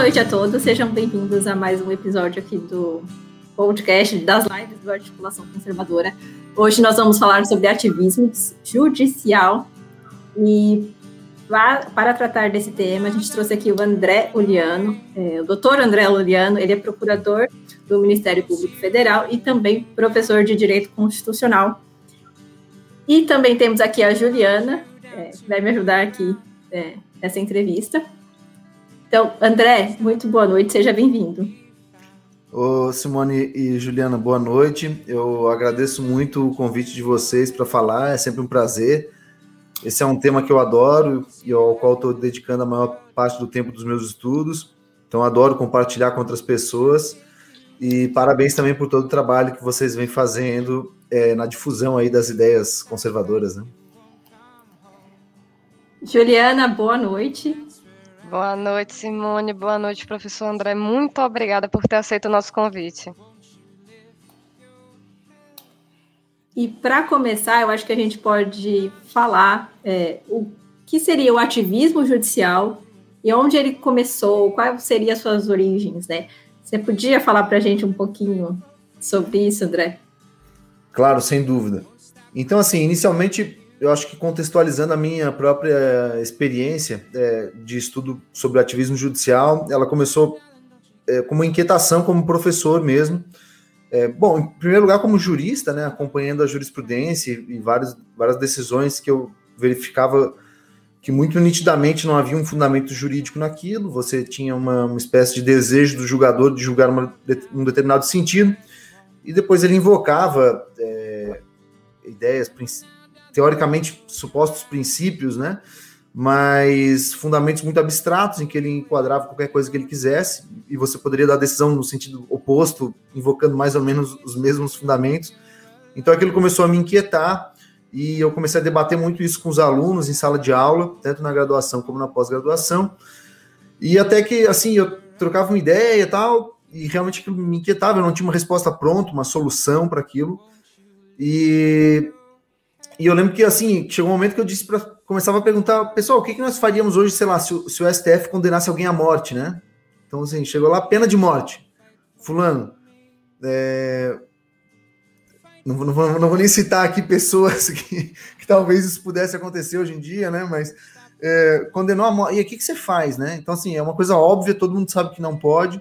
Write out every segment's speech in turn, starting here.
noite a todos, sejam bem-vindos a mais um episódio aqui do podcast das lives do Articulação Conservadora. Hoje nós vamos falar sobre ativismo judicial e para tratar desse tema, a gente trouxe aqui o André Uliano, é, o doutor André Uliano, ele é procurador do Ministério Público Federal e também professor de Direito Constitucional. E também temos aqui a Juliana, é, que vai me ajudar aqui é, nessa entrevista. Então, André, muito boa noite, seja bem-vindo. Ô, Simone e Juliana, boa noite. Eu agradeço muito o convite de vocês para falar, é sempre um prazer. Esse é um tema que eu adoro e ao qual estou dedicando a maior parte do tempo dos meus estudos. Então, adoro compartilhar com outras pessoas. E parabéns também por todo o trabalho que vocês vêm fazendo é, na difusão aí das ideias conservadoras. Né? Juliana, boa noite. Boa noite, Simone. Boa noite, professor André. Muito obrigada por ter aceito o nosso convite. E para começar, eu acho que a gente pode falar é, o que seria o ativismo judicial e onde ele começou, quais seriam as suas origens, né? Você podia falar para a gente um pouquinho sobre isso, André? Claro, sem dúvida. Então, assim, inicialmente eu acho que contextualizando a minha própria experiência é, de estudo sobre ativismo judicial, ela começou é, como inquietação como professor mesmo. É, bom, em primeiro lugar, como jurista, né, acompanhando a jurisprudência e, várias, várias decisões que eu verificava que muito nitidamente não havia um fundamento jurídico naquilo, você tinha uma, uma espécie de desejo do julgador de julgar uma, um determinado sentido, e depois ele invocava é, ideias, teoricamente supostos princípios, né? Mas fundamentos muito abstratos em que ele enquadrava qualquer coisa que ele quisesse e você poderia dar decisão no sentido oposto, invocando mais ou menos os mesmos fundamentos. Então aquilo começou a me inquietar e eu comecei a debater muito isso com os alunos em sala de aula, tanto na graduação como na pós-graduação. E até que assim eu trocava uma ideia e tal, e realmente me inquietava, eu não tinha uma resposta pronta, uma solução para aquilo. E e eu lembro que, assim, chegou um momento que eu disse para começava a perguntar, pessoal, o que, que nós faríamos hoje, sei lá, se se o STF condenasse alguém à morte, né? Então, assim, chegou lá, pena de morte. Fulano, é... não, não, não, vou, nem citar aqui pessoas que, que, talvez isso pudesse acontecer hoje em dia, né? Mas é, condenou a morte. E o que, que você faz, né? Então, assim, é uma coisa óbvia, todo mundo sabe que não pode.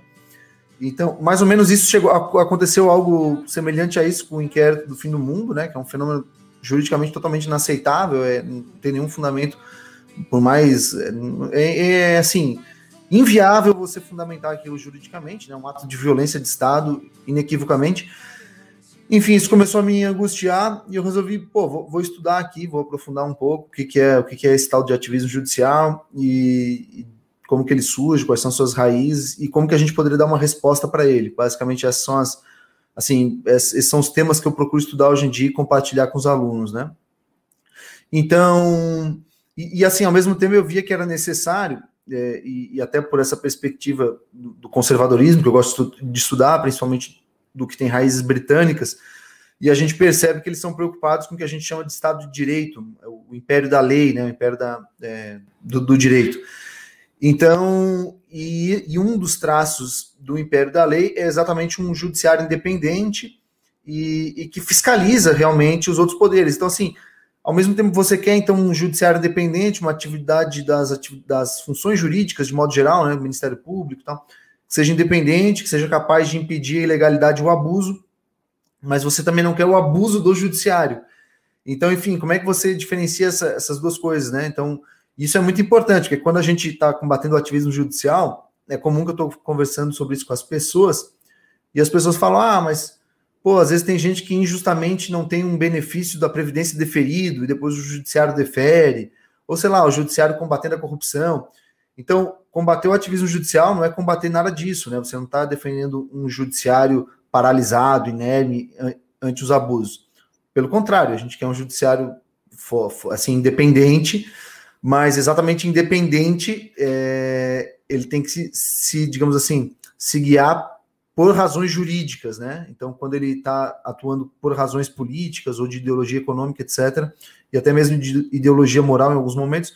Então, mais ou menos isso chegou, aconteceu algo semelhante a isso com o inquérito do fim do mundo, né? Que é um fenômeno juridicamente totalmente inaceitável, é, não tem nenhum fundamento, por mais. É, é, assim, inviável você fundamentar aquilo juridicamente, né, um ato de violência de Estado, inequivocamente. Enfim, isso começou a me angustiar e eu resolvi, pô, vou, vou estudar aqui, vou aprofundar um pouco o que, que é o que, que é esse tal de ativismo judicial e, e como que ele surge, quais são suas raízes e como que a gente poderia dar uma resposta para ele. Basicamente, essas são as, assim, esses são os temas que eu procuro estudar hoje em dia e compartilhar com os alunos, né? Então, e, e assim, ao mesmo tempo eu via que era necessário, é, e, e, até por essa perspectiva do, do, conservadorismo, que eu gosto de estudar, principalmente do que tem raízes britânicas, e a gente percebe que eles são preocupados com o que a gente chama de Estado de Direito, o império da lei, né, o império da, é, do, do direito. Então, e, e, um dos traços do império da lei é exatamente um judiciário independente e, e, que fiscaliza realmente os outros poderes. Então, assim, ao mesmo tempo você quer então um judiciário independente, uma atividade das, das funções jurídicas de modo geral, né, Ministério Público, tal, que seja independente, que seja capaz de impedir a ilegalidade e o abuso, mas você também não quer o abuso do judiciário. Então, enfim, como é que você diferencia essa, essas duas coisas, né? Então, isso é muito importante, porque quando a gente está combatendo o ativismo judicial, é comum que eu estou conversando sobre isso com as pessoas, e as pessoas falam, ah, mas, pô, às vezes tem gente que injustamente não tem um benefício da Previdência deferido, e depois o judiciário defere, ou sei lá, o judiciário combatendo a corrupção. Então, combater o ativismo judicial não é combater nada disso, né? Você não está defendendo um judiciário paralisado, inerme ante os abusos. Pelo contrário, a gente quer um judiciário assim independente, mas exatamente independente, é, ele tem que se, se, digamos assim, se guiar por razões jurídicas, né? Então, quando ele está atuando por razões políticas ou de ideologia econômica, etc., e até mesmo de ideologia moral em alguns momentos,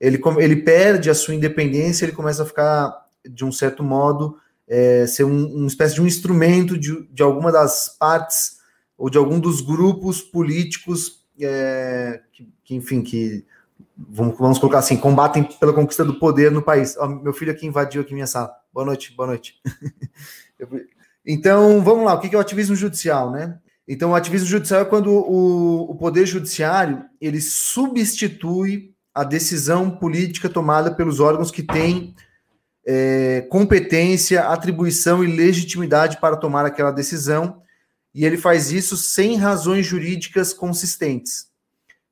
ele, ele perde a sua independência, ele começa a ficar de um certo modo, é, ser um, uma espécie de um instrumento de, de alguma das partes ou de algum dos grupos políticos é, que, que, enfim, que vamos, vamos colocar assim, combatem pela conquista do poder no país. Ó, meu filho aqui invadiu aqui minha sala. Boa noite, boa noite. então, vamos lá, o que é o ativismo judicial, né? Então, o ativismo judicial é quando o, o poder judiciário ele substitui a decisão política tomada pelos órgãos que têm é, competência, atribuição e legitimidade para tomar aquela decisão, e ele faz isso sem razões jurídicas consistentes.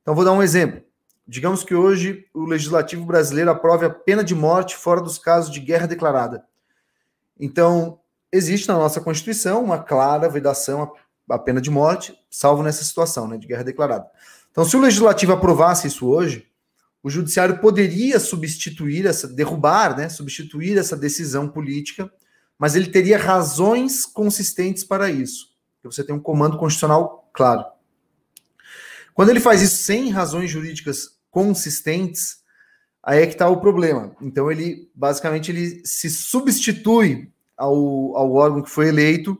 Então, vou dar um exemplo. Digamos que hoje o legislativo brasileiro aprove a pena de morte fora dos casos de guerra declarada. Então, existe na nossa Constituição uma clara vedação à pena de morte, salvo nessa situação né, de guerra declarada. Então, se o legislativo aprovasse isso hoje, o judiciário poderia substituir essa, derrubar, né, substituir essa decisão política, mas ele teria razões consistentes para isso. Você tem um comando constitucional claro. Quando ele faz isso sem razões jurídicas consistentes, aí é que está o problema. Então ele basicamente ele se substitui ao, ao órgão que foi eleito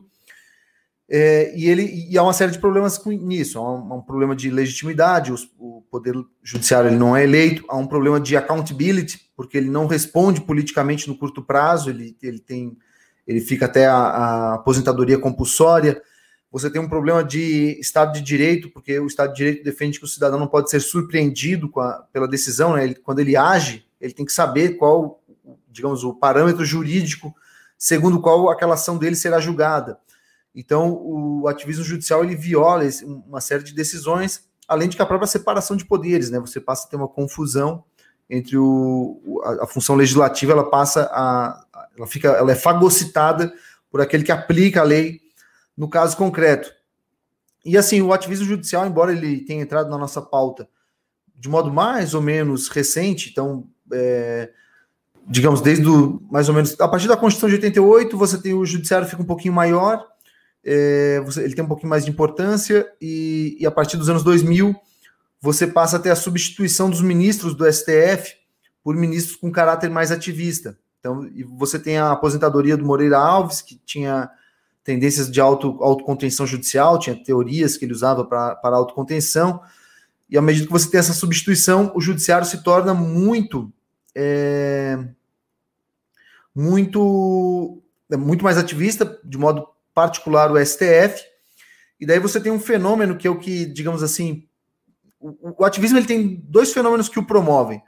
é, e ele e há uma série de problemas com nisso. Há um, há um problema de legitimidade, os, o poder judiciário ele não é eleito, há um problema de accountability, porque ele não responde politicamente no curto prazo, ele, ele tem ele fica até a, a aposentadoria compulsória você tem um problema de Estado de Direito, porque o Estado de Direito defende que o cidadão não pode ser surpreendido a, pela decisão, né? Ele, quando ele age, ele tem que saber qual, digamos, o parâmetro jurídico segundo qual aquela ação dele será julgada. Então, o ativismo judicial ele viola uma série de decisões, além de que a própria separação de poderes, né? Você passa a ter uma confusão entre o, a, a função legislativa, ela passa a, ela fica, ela é fagocitada por aquele que aplica a lei no caso concreto. E assim, o ativismo judicial, embora ele tenha entrado na nossa pauta de modo mais ou menos recente, então, é, digamos, desde o, mais ou menos, a partir da Constituição de 88, você tem o judiciário fica um pouquinho maior, é, você, ele tem um pouquinho mais de importância, e, e a partir dos anos 2000, você passa a ter a substituição dos ministros do STF por ministros com caráter mais ativista. Então, você tem a aposentadoria do Moreira Alves, que tinha tendências de auto, autocontenção judicial, tinha teorias que ele usava para autocontenção, e à medida que você tem essa substituição, o judiciário se torna muito. É, muito, é muito mais ativista, de modo particular o STF, e daí você tem um fenômeno que é o que, digamos assim, o, o ativismo ele tem dois fenômenos que o promovem.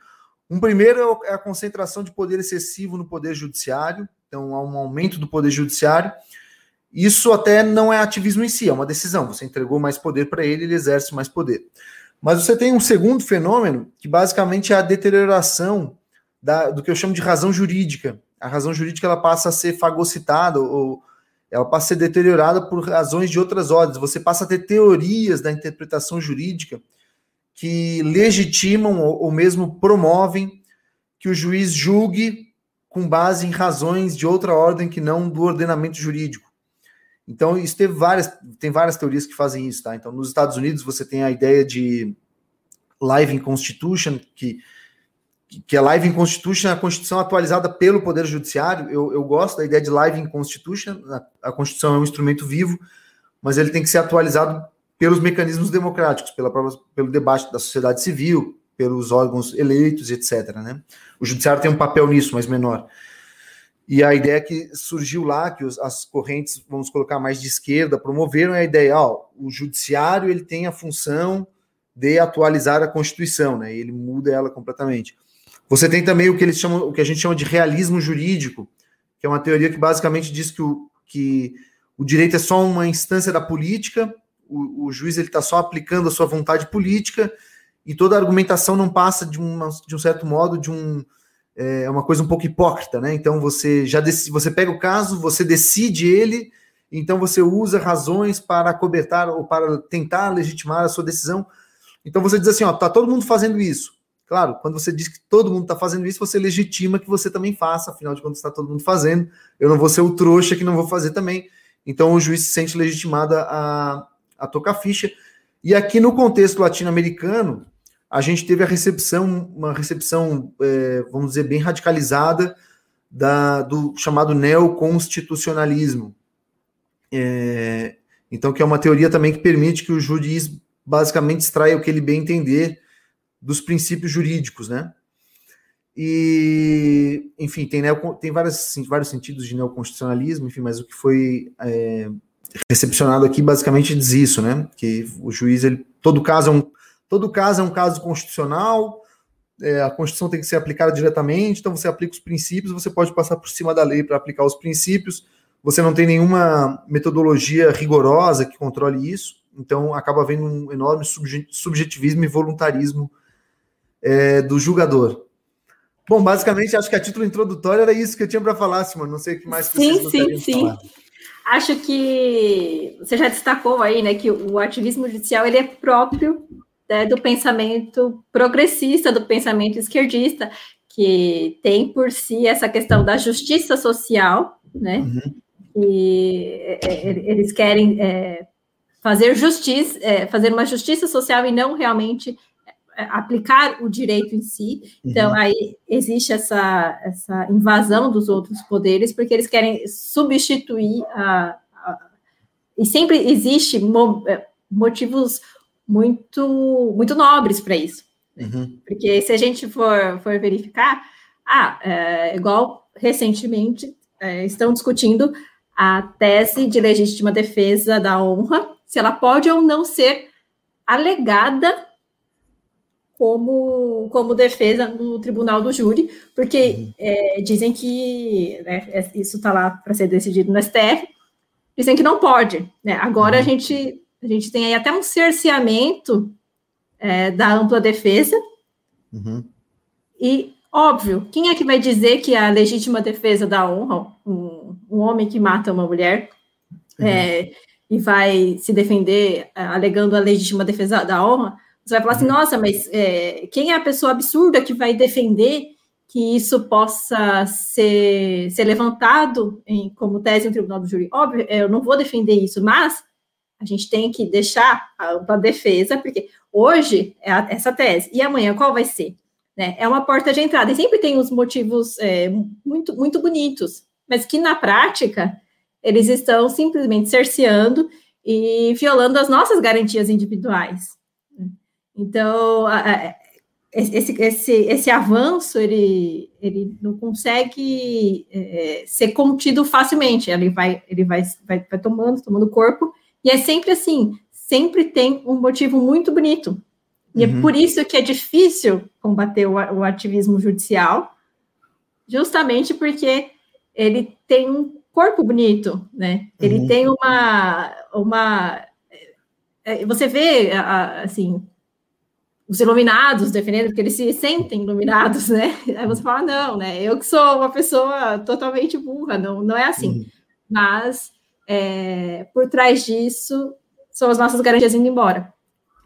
Um primeiro é a concentração de poder excessivo no poder judiciário, então há um aumento do poder judiciário, isso até não é ativismo em si, é uma decisão. Você entregou mais poder para ele, ele exerce mais poder. Mas você tem um segundo fenômeno, que basicamente é a deterioração da, do que eu chamo de razão jurídica. A razão jurídica ela passa a ser fagocitada, ou ela passa a ser deteriorada por razões de outras ordens. Você passa a ter teorias da interpretação jurídica que legitimam ou, ou mesmo promovem que o juiz julgue com base em razões de outra ordem que não do ordenamento jurídico. Então, isso teve várias, tem várias teorias que fazem isso, tá? Então, nos Estados Unidos, você tem a ideia de Live in Constitution, que, que é Live in Constitution, a Constituição atualizada pelo Poder Judiciário. Eu, eu gosto da ideia de Live in Constitution, a, a Constituição é um instrumento vivo, mas ele tem que ser atualizado pelos mecanismos democráticos, pela, pelo debate da sociedade civil, pelos órgãos eleitos, etc. Né? O judiciário tem um papel nisso, mas menor. E a ideia que surgiu lá, que os, as correntes, vamos colocar mais de esquerda, promoveram é a ideia, ó, o judiciário ele tem a função de atualizar a Constituição, né? Ele muda ela completamente. Você tem também o que eles chamam, o que a gente chama de realismo jurídico, que é uma teoria que basicamente diz que o, que o direito é só uma instância da política, o, o juiz ele está só aplicando a sua vontade política e toda argumentação não passa de, uma, de um certo modo de um é uma coisa um pouco hipócrita, né? Então você já decide, você pega o caso, você decide ele, então você usa razões para cobertar ou para tentar legitimar a sua decisão. Então você diz assim, ó, tá todo mundo fazendo isso. Claro, quando você diz que todo mundo está fazendo isso, você legitima que você também faça, afinal de contas está todo mundo fazendo. Eu não vou ser o trouxa que não vou fazer também. Então o juiz se sente legitimado a, a tocar ficha. E aqui no contexto latino-americano, a gente teve a recepção, uma recepção, é, vamos dizer, bem radicalizada da, do chamado neoconstitucionalismo. É, então, que é uma teoria também que permite que o juiz basicamente extraia o que ele bem entender dos princípios jurídicos, né? E, enfim, tem, neo, tem várias, vários sentidos de neoconstitucionalismo, enfim, mas o que foi é, recepcionado aqui basicamente diz isso, né? Que o juiz, ele, todo caso é um, todo caso é um caso constitucional, é, a Constituição tem que ser aplicada diretamente, então você aplica os princípios, você pode passar por cima da lei para aplicar os princípios, você não tem nenhuma metodologia rigorosa que controle isso, então acaba havendo um enorme subjetivismo e voluntarismo é, do julgador. Bom, basicamente, acho que a título introdutório era isso que eu tinha para falar, Simone. Não sei o que mais que Sim, sim, sim. Falar. Acho que você já destacou aí, né, que o ativismo judicial ele é próprio né, do pensamento progressista, do pensamento esquerdista, que tem por si essa questão da justiça social, né? Uhum. E é, é, eles querem é, fazer justiça, é, fazer uma justiça social e não realmente é, aplicar o direito em si. Então, uhum. aí existe essa, essa invasão dos outros poderes, porque eles querem substituir a. a e sempre existe motivos muito, muito nobres para isso. Uhum. Porque se a gente for, for verificar, ah, é, igual recentemente é, estão discutindo a tese de legítima defesa da honra, se ela pode ou não ser alegada como, como defesa no tribunal do júri, porque uhum. é, dizem que né, é, isso está lá para ser decidido no STF, dizem que não pode. Né? Agora uhum. a gente a gente tem aí até um cerceamento é, da ampla defesa. Uhum. E, óbvio, quem é que vai dizer que a legítima defesa da honra, um, um homem que mata uma mulher, uhum. é, e vai se defender é, alegando a legítima defesa da honra, você vai falar assim, uhum. nossa, mas é, quem é a pessoa absurda que vai defender que isso possa ser, ser levantado em, como tese no tribunal do júri? Óbvio, eu não vou defender isso, mas a gente tem que deixar a defesa, porque hoje é a, essa tese, e amanhã qual vai ser? Né? É uma porta de entrada, e sempre tem os motivos é, muito, muito bonitos, mas que na prática eles estão simplesmente cerceando e violando as nossas garantias individuais. Então, a, esse, esse, esse avanço ele, ele não consegue é, ser contido facilmente. Ele vai, ele vai, vai, vai tomando, tomando corpo e é sempre assim, sempre tem um motivo muito bonito. E é uhum. é por isso que é difícil combater o, o ativismo judicial, justamente porque ele tem um corpo bonito, né? Ele uhum. tem uma, uma, é, você vê assim os iluminados defendendo porque eles se sentem iluminados, né? Aí você fala não, né? Eu que sou uma pessoa totalmente burra, não, não é assim. Uhum. Mas é, por trás disso são as nossas garantias indo embora.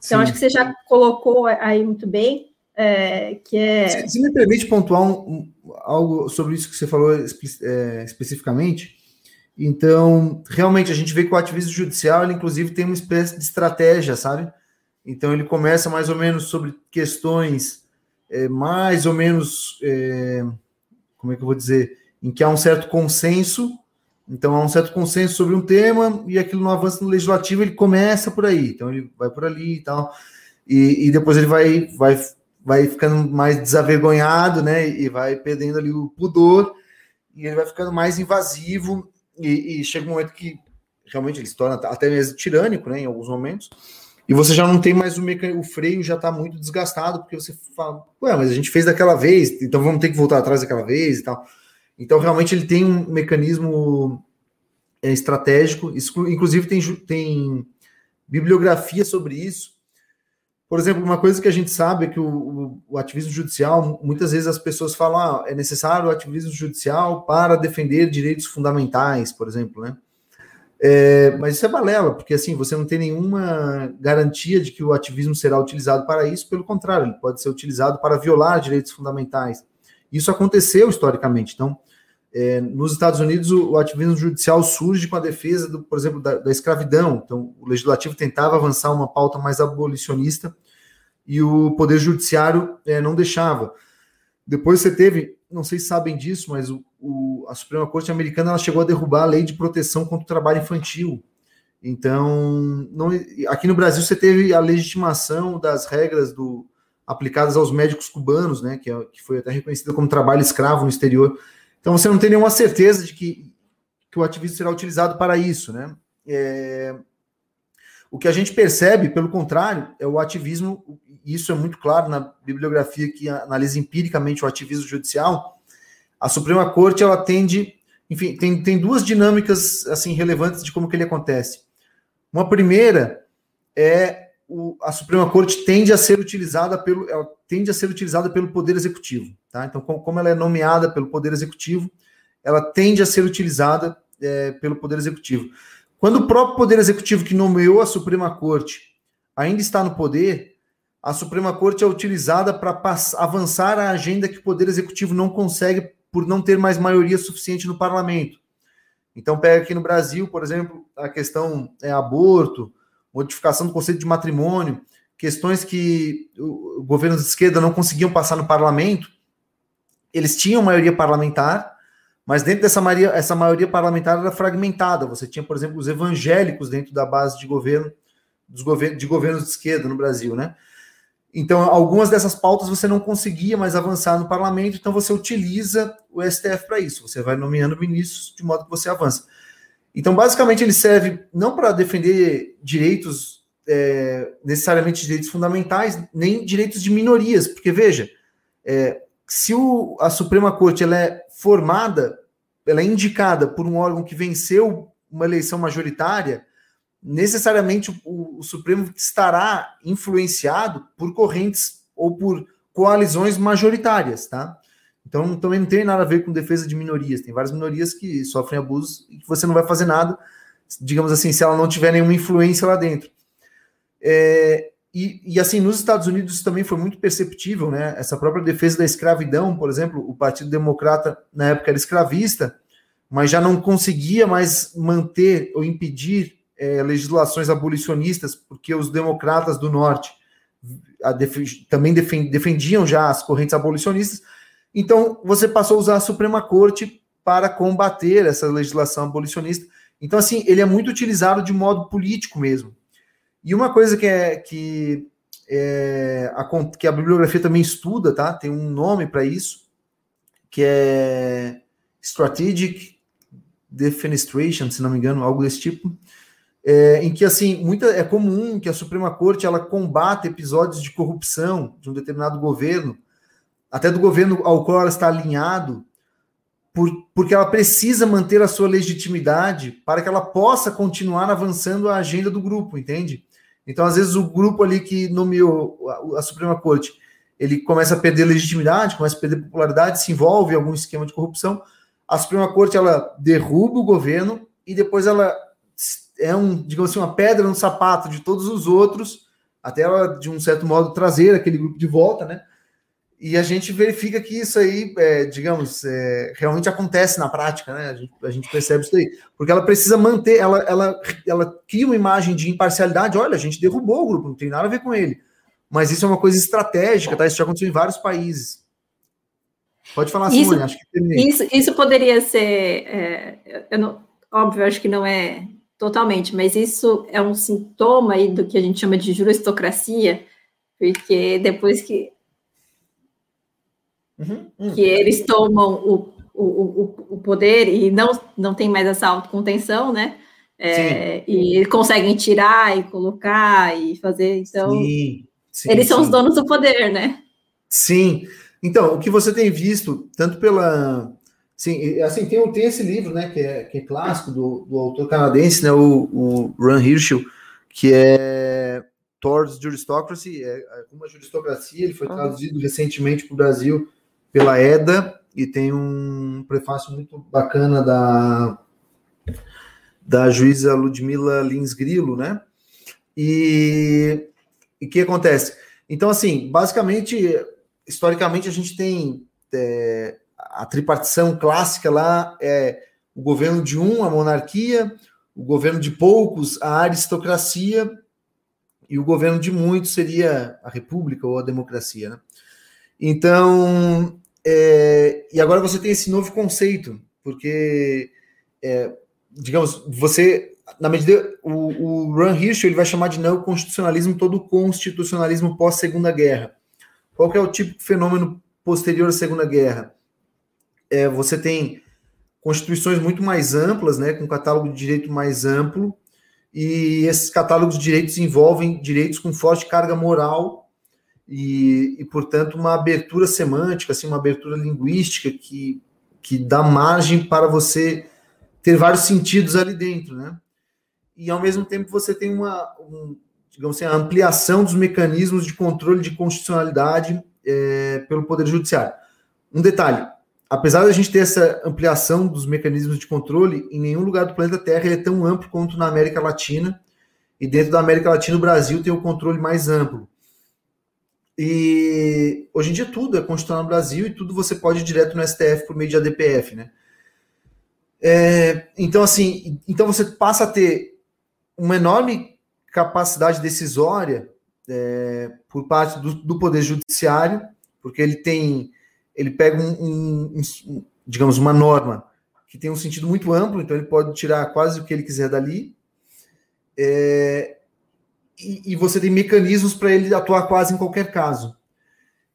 Então, Sim. acho que você já colocou aí muito bem, é, que é... Se, me permite pontuar um, um, algo sobre isso que você falou é, especificamente, então, realmente, a gente vê que o ativismo judicial, ele, inclusive, tem uma espécie de estratégia, sabe? Então, ele começa mais ou menos sobre questões é, mais ou menos, é, como é que eu vou dizer, em que há um certo consenso então há um certo consenso sobre um tema e aquilo não avança no legislativo, ele começa por aí. Então ele vai por ali e tal. E, e depois ele vai, vai, vai ficando mais desavergonhado, né? E vai perdendo ali o pudor, e ele vai ficando mais invasivo, e, e chega um momento que realmente ele se torna até mesmo tirânico, né? Em alguns momentos. E você já não tem mais o mecanismo, o freio já está muito desgastado, porque você fala, ué, mas a gente fez daquela vez, então vamos ter que voltar atrás daquela vez e tal. Então, realmente, ele tem um mecanismo é, estratégico, inclusive tem, tem bibliografia sobre isso. Por exemplo, uma coisa que a gente sabe é que o, o, o ativismo judicial, muitas vezes as pessoas falam, ah, é necessário o ativismo judicial para defender direitos fundamentais, por exemplo, né? É, mas isso é balela, porque assim, você não tem nenhuma garantia de que o ativismo será utilizado para isso, pelo contrário, ele pode ser utilizado para violar direitos fundamentais. Isso aconteceu historicamente. Então, é, nos Estados Unidos, o, o, ativismo judicial surge com a defesa, do, por exemplo, da, da, escravidão. Então, o legislativo tentava avançar uma pauta mais abolicionista e o poder judiciário é, não deixava. Depois você teve, não sei se sabem disso, mas o, o, a Suprema Corte Americana ela chegou a derrubar a lei de proteção contra o trabalho infantil. Então, não, aqui no Brasil você teve a legitimação das regras do, aplicadas aos médicos cubanos, né, que, é, que foi até reconhecida como trabalho escravo no exterior. Então você não tem nenhuma certeza de que, que o ativismo será utilizado para isso, né? É, o que a gente percebe, pelo contrário, é o ativismo, e isso é muito claro na bibliografia que analisa empiricamente o ativismo judicial. A Suprema Corte ela tende, enfim, tem, tem duas dinâmicas assim relevantes de como que ele acontece. Uma primeira é o, a Suprema Corte tende a ser utilizada pelo, ela tende a ser utilizada pelo Poder Executivo, tá? Então, como ela é nomeada pelo Poder Executivo, ela tende a ser utilizada é, pelo Poder Executivo. Quando o próprio Poder Executivo que nomeou a Suprema Corte ainda está no poder, a Suprema Corte é utilizada para avançar a agenda que o Poder Executivo não consegue por não ter mais maioria suficiente no parlamento. Então, pega aqui no Brasil, por exemplo, a questão é aborto, modificação do conceito de matrimônio, questões que o governo de esquerda não conseguiam passar no parlamento, eles tinham maioria parlamentar, mas dentro dessa maioria, essa maioria parlamentar era fragmentada. Você tinha, por exemplo, os evangélicos dentro da base de governo dos governos de governos de esquerda no Brasil, né? Então, algumas dessas pautas você não conseguia mais avançar no parlamento, então você utiliza o STF para isso. Você vai nomeando ministros de modo que você avança. Então, basicamente, ele serve não para defender direitos, é, necessariamente direitos fundamentais, nem direitos de minorias, porque veja, é, se o, a Suprema Corte ela é formada, ela é indicada por um órgão que venceu uma eleição majoritária, necessariamente o, o Supremo estará influenciado por correntes ou por coalizões majoritárias, tá? Então também não tem nada a ver com defesa de minorias. Tem várias minorias que sofrem abusos e que você não vai fazer nada, digamos assim, se ela não tiver nenhuma influência lá dentro. É, e, e, assim, nos Estados Unidos também foi muito perceptível, né? Essa própria defesa da escravidão, por exemplo, o Partido Democrata na época era escravista, mas já não conseguia mais manter ou impedir é, legislações abolicionistas, porque os democratas do norte também defendiam já as correntes abolicionistas, então, você passou a usar a Suprema Corte para combater essa legislação abolicionista. Então, assim, ele é muito utilizado de modo político mesmo. E uma coisa que é que, é, a, que a bibliografia também estuda, tá? Tem um nome para isso, que é Strategic Defenestration, se não me engano, algo desse tipo. É, em que assim muita é comum que a Suprema Corte ela combate episódios de corrupção de um determinado governo até do governo ao qual ela está alinhado, por, porque ela precisa manter a sua legitimidade para que ela possa continuar avançando a agenda do grupo, entende? Então, às vezes, o grupo ali que nomeou a, a Suprema Corte, ele começa a perder legitimidade, começa a perder popularidade, se envolve em algum esquema de corrupção. A Suprema Corte ela derruba o governo e depois ela é um, digamos assim, uma pedra no sapato de todos os outros, até ela, de um certo modo, trazer aquele grupo de volta, né? E a gente verifica que isso aí, é, digamos, é, realmente acontece na prática, né? A gente, a gente, percebe isso aí. Porque ela precisa manter, ela, ela, ela cria uma imagem de imparcialidade. Olha, a gente derrubou o grupo, não tem nada a ver com ele. Mas isso é uma coisa estratégica, tá? Isso já aconteceu em vários países. Pode falar, Simone, isso, acho que terminei. Isso, isso poderia ser, é, eu não, óbvio, acho que não é totalmente, mas isso é um sintoma aí do que a gente chama de juristocracia, porque depois que Uhum, uhum. que eles tomam o, o, o, poder e não, não tem mais essa autocontenção, né? É, e conseguem tirar e colocar e fazer. Então, sim, sim, eles são sim. os donos do poder, né? Sim. Então, o que você tem visto, tanto pela. Sim, assim, tem, tem esse livro, né, que é, que é clássico do, do autor canadense, né, o, o Ron Hirschel, que é Towards Juristocracy, é, é uma juristocracia, ele foi traduzido recentemente para o Brasil pela EDA e tem um prefácio muito bacana da, da juíza Ludmila Lins Grilo, né? E o que acontece? Então, assim, basicamente, historicamente, a gente tem é, a tripartição clássica lá, é o governo de um, a monarquia, o governo de poucos, a aristocracia, e o governo de muitos seria a república ou a democracia, né? Então, é, e agora você tem esse novo conceito, porque, é, digamos, você, na medida, o, o Ron Hirsch ele vai chamar de neoconstitucionalismo todo o constitucionalismo pós-segunda guerra. Qual que é o tipo de fenômeno posterior à Segunda Guerra? É, você tem constituições muito mais amplas, né, com catálogo de direito mais amplo, e esses catálogos de direitos envolvem direitos com forte carga moral e, e portanto, uma abertura semântica, assim, uma abertura linguística que, que dá margem para você ter vários sentidos ali dentro, né? E ao mesmo tempo você tem uma, um, digamos assim, a ampliação dos mecanismos de controle de constitucionalidade é, pelo Poder Judiciário. Um detalhe: apesar da gente ter essa ampliação dos mecanismos de controle, em nenhum lugar do planeta Terra é tão amplo quanto na América Latina. E dentro da América Latina, o Brasil tem o controle mais amplo. E hoje em dia tudo é constitucional no Brasil e tudo você pode ir direto no STF por meio de ADPF, né? É, então, assim, então você passa a ter uma enorme capacidade decisória é, por parte do, do, Poder Judiciário, porque ele tem, ele pega um, um, um, digamos, uma norma que tem um sentido muito amplo, então ele pode tirar quase o que ele quiser dali, é, e, e, você tem mecanismos para ele atuar quase em qualquer caso.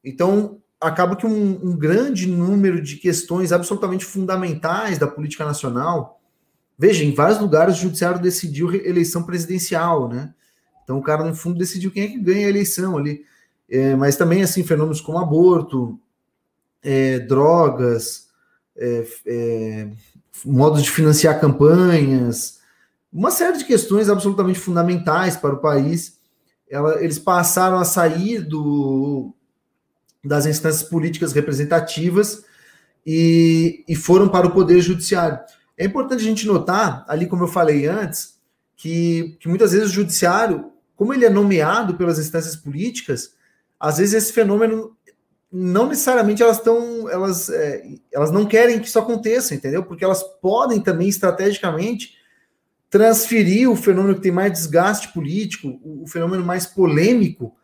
Então, acaba que um, um, grande número de questões absolutamente fundamentais da política nacional. Veja, em vários lugares o judiciário decidiu eleição presidencial, né? Então o cara, no fundo, decidiu quem é que ganha a eleição ali. É, mas também, assim, fenômenos como aborto, é, drogas, é, é modos de financiar campanhas, uma série de questões absolutamente fundamentais para o país. Ela, eles passaram a sair do, das instâncias políticas representativas e, e foram para o Poder Judiciário. É importante a gente notar, ali como eu falei antes, que, que muitas vezes o Judiciário, como ele é nomeado pelas instâncias políticas, às vezes esse fenômeno não necessariamente elas estão, elas, é, elas não querem que isso aconteça, entendeu? Porque elas podem também estrategicamente transferir o fenômeno que tem mais desgaste político, o, fenômeno mais polêmico,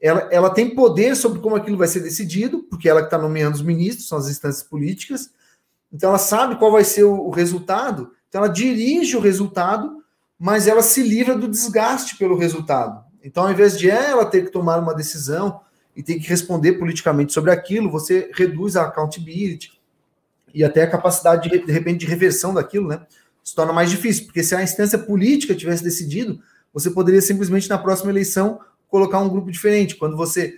ela, ela tem poder sobre como aquilo vai ser decidido, porque ela que está nomeando os ministros, são as instâncias políticas, então ela sabe qual vai ser o, o resultado, então ela dirige o resultado, mas ela se livra do desgaste pelo resultado. Então, ao invés de ela ter que tomar uma decisão e ter que responder politicamente sobre aquilo, você reduz a accountability e até a capacidade, de, de repente, de reversão daquilo, né? Se torna mais difícil, porque se a instância política tivesse decidido, você poderia simplesmente, na próxima eleição, colocar um grupo diferente. Quando você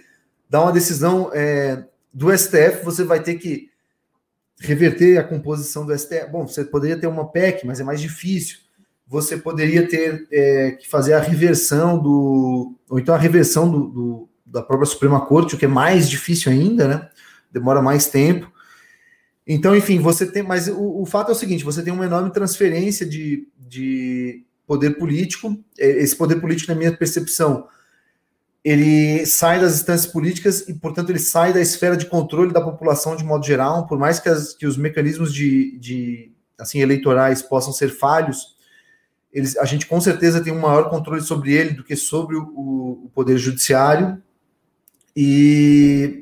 dá uma decisão é, do STF, você vai ter que reverter a composição do STF. Bom, você poderia ter uma PEC, mas é mais difícil. Você poderia ter é, que fazer a reversão do. ou então a reversão do, do, da própria Suprema Corte, o que é mais difícil ainda, né? Demora mais tempo. Então, enfim, você tem. Mas o, o fato é o seguinte: você tem uma enorme transferência de, de poder político. Esse poder político, na minha percepção, ele sai das instâncias políticas e, portanto, ele sai da esfera de controle da população de modo geral, por mais que, as, que os mecanismos de, de, assim eleitorais possam ser falhos, eles, a gente com certeza tem um maior controle sobre ele do que sobre o, o poder judiciário. E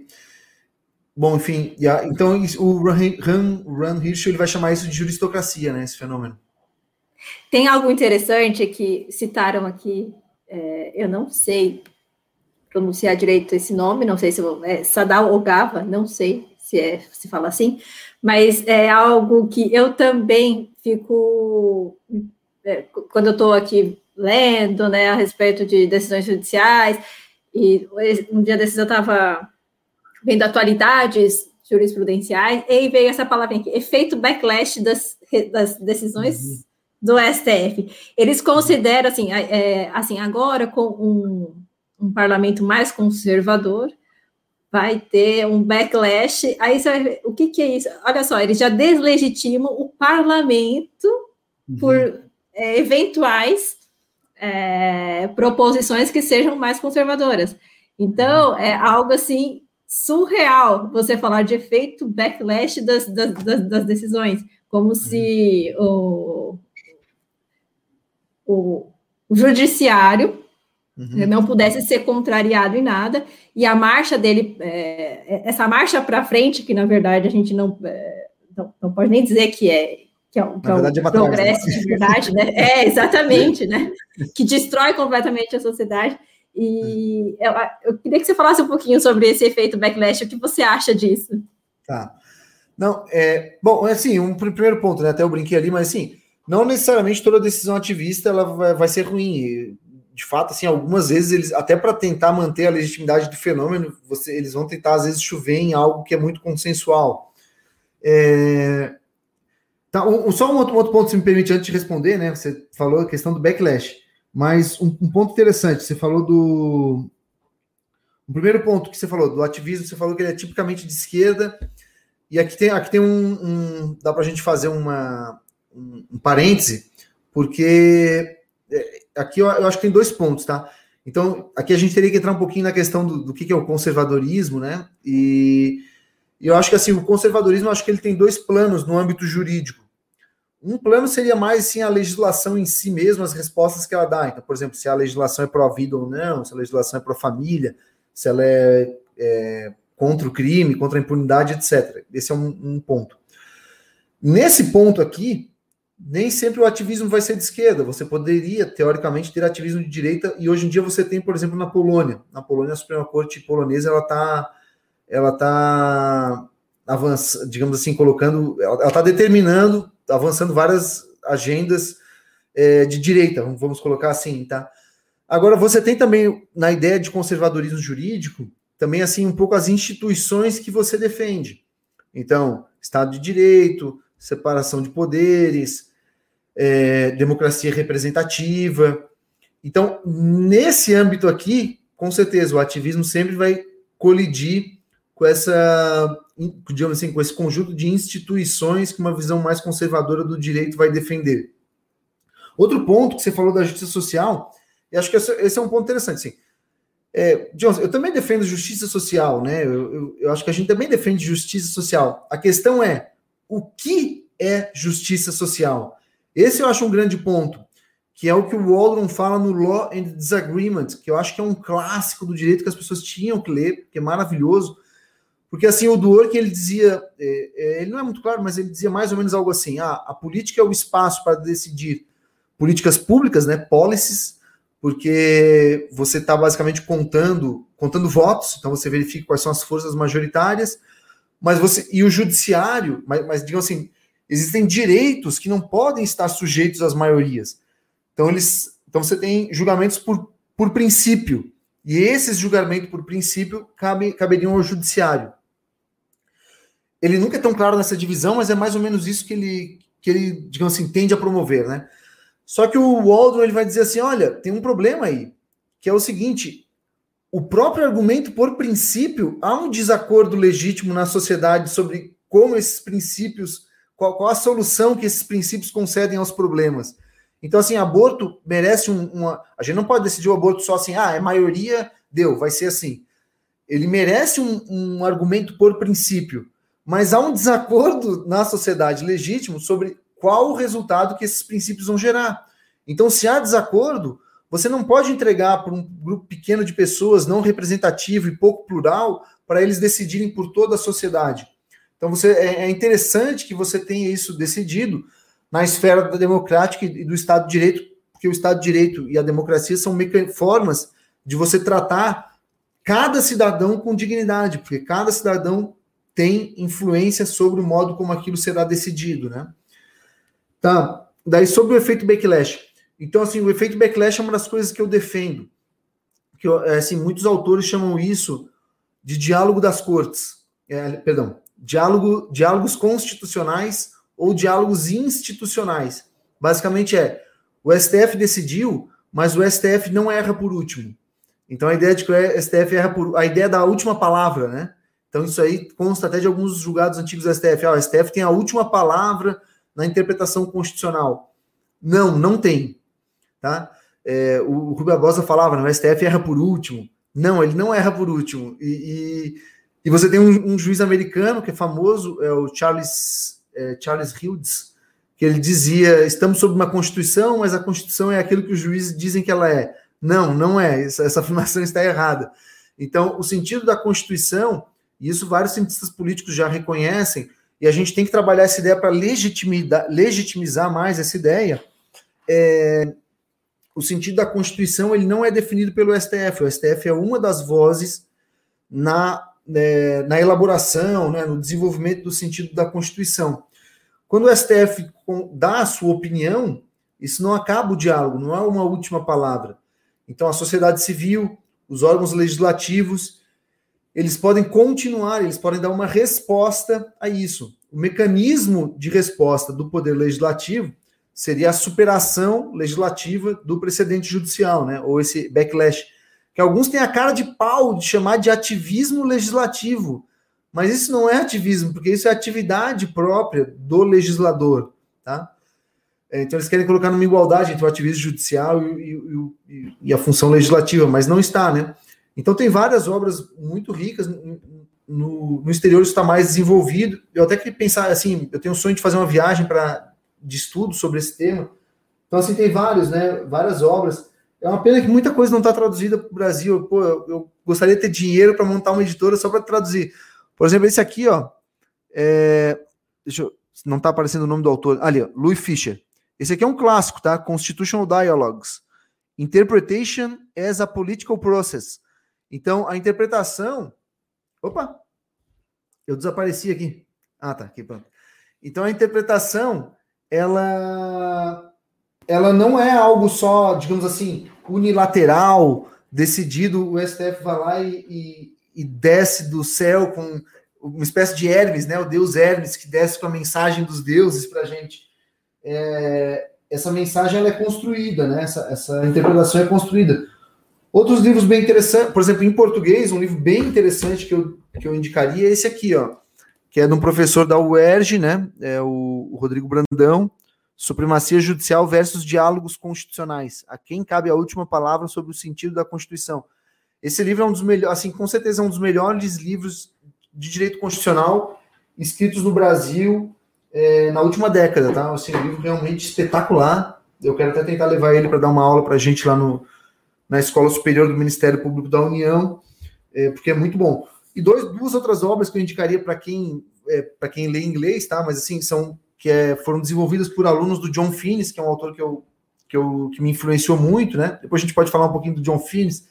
bom, enfim, a, então o Ran, Ran Hirsch ele vai chamar isso de juristocracia, né? Esse fenômeno. Tem algo interessante que citaram aqui, é, eu não sei pronunciar direito esse nome, não sei se é Sadal Ogava, não sei se é se fala assim, mas é algo que eu também fico é, quando eu estou aqui lendo, né, a respeito de decisões judiciais e um dia desses eu estava vendo atualidades jurisprudenciais e veio essa palavra aqui, efeito backlash das, das decisões uhum. do STF. Eles consideram assim, é, assim agora com um um parlamento mais conservador, vai ter um backlash. Aí você vai ver, o que, que é isso? Olha só, eles já deslegitimam o parlamento uhum. por é, eventuais é, proposições que sejam mais conservadoras. Então, uhum. é algo assim surreal você falar de efeito backlash das, das, das, das decisões, como se uhum. o, o, o judiciário uhum. não pudesse ser contrariado em nada, e a marcha dele, é, essa marcha para frente, que na verdade a gente não, é, não, não, pode nem dizer que é, que é um, que é um é progresso de verdade, né? É, exatamente, né? Que destrói completamente a sociedade. E eu, eu, queria que você falasse um pouquinho sobre esse efeito backlash, o que você acha disso? Tá. Não, é. Bom, assim, um primeiro ponto, né? Até eu brinquei ali, mas assim, não necessariamente toda decisão ativista ela vai, vai ser ruim. De fato, assim, algumas vezes eles, até para tentar manter a legitimidade do fenômeno, você, eles vão tentar, às vezes, chover em algo que é muito consensual. É... Tá, um, só um outro, um outro, ponto, se me permite, antes de responder, né? Você falou a questão do backlash. Mas um, um, ponto interessante, você falou do. O primeiro ponto que você falou, do ativismo, você falou que ele é tipicamente de esquerda. E aqui tem, aqui tem um. um dá para a gente fazer uma, um, um parêntese, porque é, aqui eu, eu, acho que tem dois pontos, tá? Então, aqui a gente teria que entrar um pouquinho na questão do, do que, que é o conservadorismo, né? E, e eu acho que assim, o conservadorismo, acho que ele tem dois planos no âmbito jurídico. Um plano seria mais sim a legislação em si mesmo, as respostas que ela dá. Então, por exemplo, se a legislação é pró-vida ou não, se a legislação é pró-família, se ela é, é, contra o crime, contra a impunidade, etc. Esse é um, um ponto. Nesse ponto aqui, nem sempre o ativismo vai ser de esquerda. Você poderia, teoricamente, ter ativismo de direita, e hoje em dia você tem, por exemplo, na Polônia. Na Polônia, a Suprema Corte polonesa ela está ela tá avançando, digamos assim, colocando, ela está determinando avançando várias agendas é, de direita, vamos colocar assim, tá? Agora, você tem também, na ideia de conservadorismo jurídico, também, assim, um pouco as instituições que você defende. Então, Estado de Direito, separação de poderes, é, democracia representativa. Então, nesse âmbito aqui, com certeza, o ativismo sempre vai colidir com essa digamos assim, com esse conjunto de instituições que uma visão mais conservadora do direito vai defender. Outro ponto que você falou da justiça social, e acho que esse é um ponto interessante. Assim. É, Johnson, eu também defendo justiça social, né? Eu, eu, eu, acho que a gente também defende justiça social. A questão é o que é justiça social? Esse eu acho um grande ponto, que é o que o Waldron fala no Law and Disagreement, que eu acho que é um clássico do direito que as pessoas tinham que ler, que é maravilhoso porque assim, o Dworkin, ele dizia, é, é, ele não é muito claro, mas ele dizia mais ou menos algo assim, ah, a política é o espaço para decidir políticas públicas, né, policies, porque você está basicamente contando, contando votos, então você verifica quais são as forças majoritárias, mas você, e o judiciário, mas, mas digam assim, existem direitos que não podem estar sujeitos às maiorias. Então eles, então você tem julgamentos por, por princípio, e esses julgamentos por princípio cabe, caberiam ao judiciário ele nunca é tão claro nessa divisão, mas é mais ou menos isso que ele, que ele digamos assim, tende a promover, né? Só que o Waldron ele vai dizer assim: olha, tem um problema aí, que é o seguinte: o próprio argumento, por princípio, há um desacordo legítimo na sociedade sobre como esses princípios, qual, qual a solução que esses princípios concedem aos problemas. Então, assim, aborto merece um, uma. A gente não pode decidir o aborto só assim, ah, é maioria, deu, vai ser assim. Ele merece um, um argumento por princípio mas há um desacordo na sociedade legítimo sobre qual o resultado que esses princípios vão gerar. Então, se há desacordo, você não pode entregar para um grupo pequeno de pessoas, não representativo e pouco plural, para eles decidirem por toda a sociedade. Então, você, é, é interessante que você tenha isso decidido na esfera da democrática e do Estado de Direito, porque o Estado de Direito e a democracia são formas de você tratar cada cidadão com dignidade, porque cada cidadão tem influência sobre o modo como aquilo será decidido, né? Tá. Daí sobre o efeito backlash. Então, assim, o efeito backlash é uma das coisas que eu defendo. Que, é, assim, muitos autores chamam isso de diálogo das cortes. É, perdão, diálogo, diálogos constitucionais ou diálogos institucionais. Basicamente é, o STF decidiu, mas o STF não erra por último. Então a ideia de que o STF erra por a ideia da última palavra, né? Então, isso aí consta até de alguns julgados antigos do STF. Ah, o STF tem a última palavra na interpretação constitucional. Não, não tem. Tá? É, o, o Rubio Barbosa falava, né, o STF erra por último. Não, ele não erra por último. E, e, e você tem um, um, juiz americano que é famoso, é o Charles, é, Charles Hughes, que ele dizia: estamos sob uma Constituição, mas a Constituição é aquilo que os juízes dizem que ela é. Não, não é. Essa, essa afirmação está errada. Então, o sentido da Constituição, e isso vários cientistas políticos já reconhecem, e a gente tem que trabalhar essa ideia para legitimizar mais essa ideia. É, o sentido da Constituição ele não é definido pelo STF. O STF é uma das vozes na, é, na elaboração, né, no desenvolvimento do sentido da Constituição. Quando o STF dá a sua opinião, isso não acaba o diálogo, não é uma última palavra. Então, a sociedade civil, os órgãos legislativos, eles podem continuar, eles podem dar uma resposta a isso. O mecanismo de resposta do poder legislativo seria a superação legislativa do precedente judicial, né? Ou esse backlash, que alguns têm a cara de pau de chamar de ativismo legislativo, mas isso não é ativismo, porque isso é atividade própria do legislador, tá? É, então eles querem colocar numa igualdade entre o ativismo judicial e, e, e, a função legislativa, mas não está, né? Então tem várias obras muito ricas. No, no exterior está mais desenvolvido. Eu até queria pensar assim, eu tenho um sonho de fazer uma viagem para de estudo sobre esse tema. Então assim tem vários, né? Várias obras. É uma pena que muita coisa não está traduzida para o Brasil. Pô, eu, eu, gostaria de ter dinheiro para montar uma editora só para traduzir. Por exemplo, esse aqui, ó. É, deixa eu, não está aparecendo o nome do autor. Ali, ó, Louis Fischer. Esse aqui é um clássico, tá? Constitutional Dialogues. Interpretation as a Political Process. Então, a interpretação. Opa! Eu desapareci aqui. Ah, tá. Aqui, pronto. Então, a interpretação, ela. Ela não é algo só, digamos assim, unilateral, decidido, o STF vai lá e, e, e desce do céu com uma espécie de Hermes, né? O deus Hermes, que desce com a mensagem dos deuses para a gente é, essa mensagem ela é construída, né? Essa, essa interpretação é construída. Outros livros bem interessantes, por exemplo, em português, um livro bem interessante que eu, que eu indicaria é esse aqui, ó, que é de um professor da UERJ, né? É o, o Rodrigo Brandão, Supremacia Judicial versus Diálogos Constitucionais. A quem cabe a última palavra sobre o sentido da Constituição. Esse livro é um dos melhores, assim, com certeza é um dos melhores livros de direito constitucional escritos no Brasil é, na última década, tá? Assim, um livro realmente espetacular. Eu quero até tentar levar ele para dar uma aula para a gente lá no, na Escola Superior do Ministério Público da União, é, porque é muito bom. E dois, duas outras obras que eu indicaria para quem é, para quem lê inglês, tá? Mas assim são que é, foram desenvolvidas por alunos do John Finnes, que é um autor que eu, que eu que me influenciou muito, né? Depois a gente pode falar um pouquinho do John Finnes,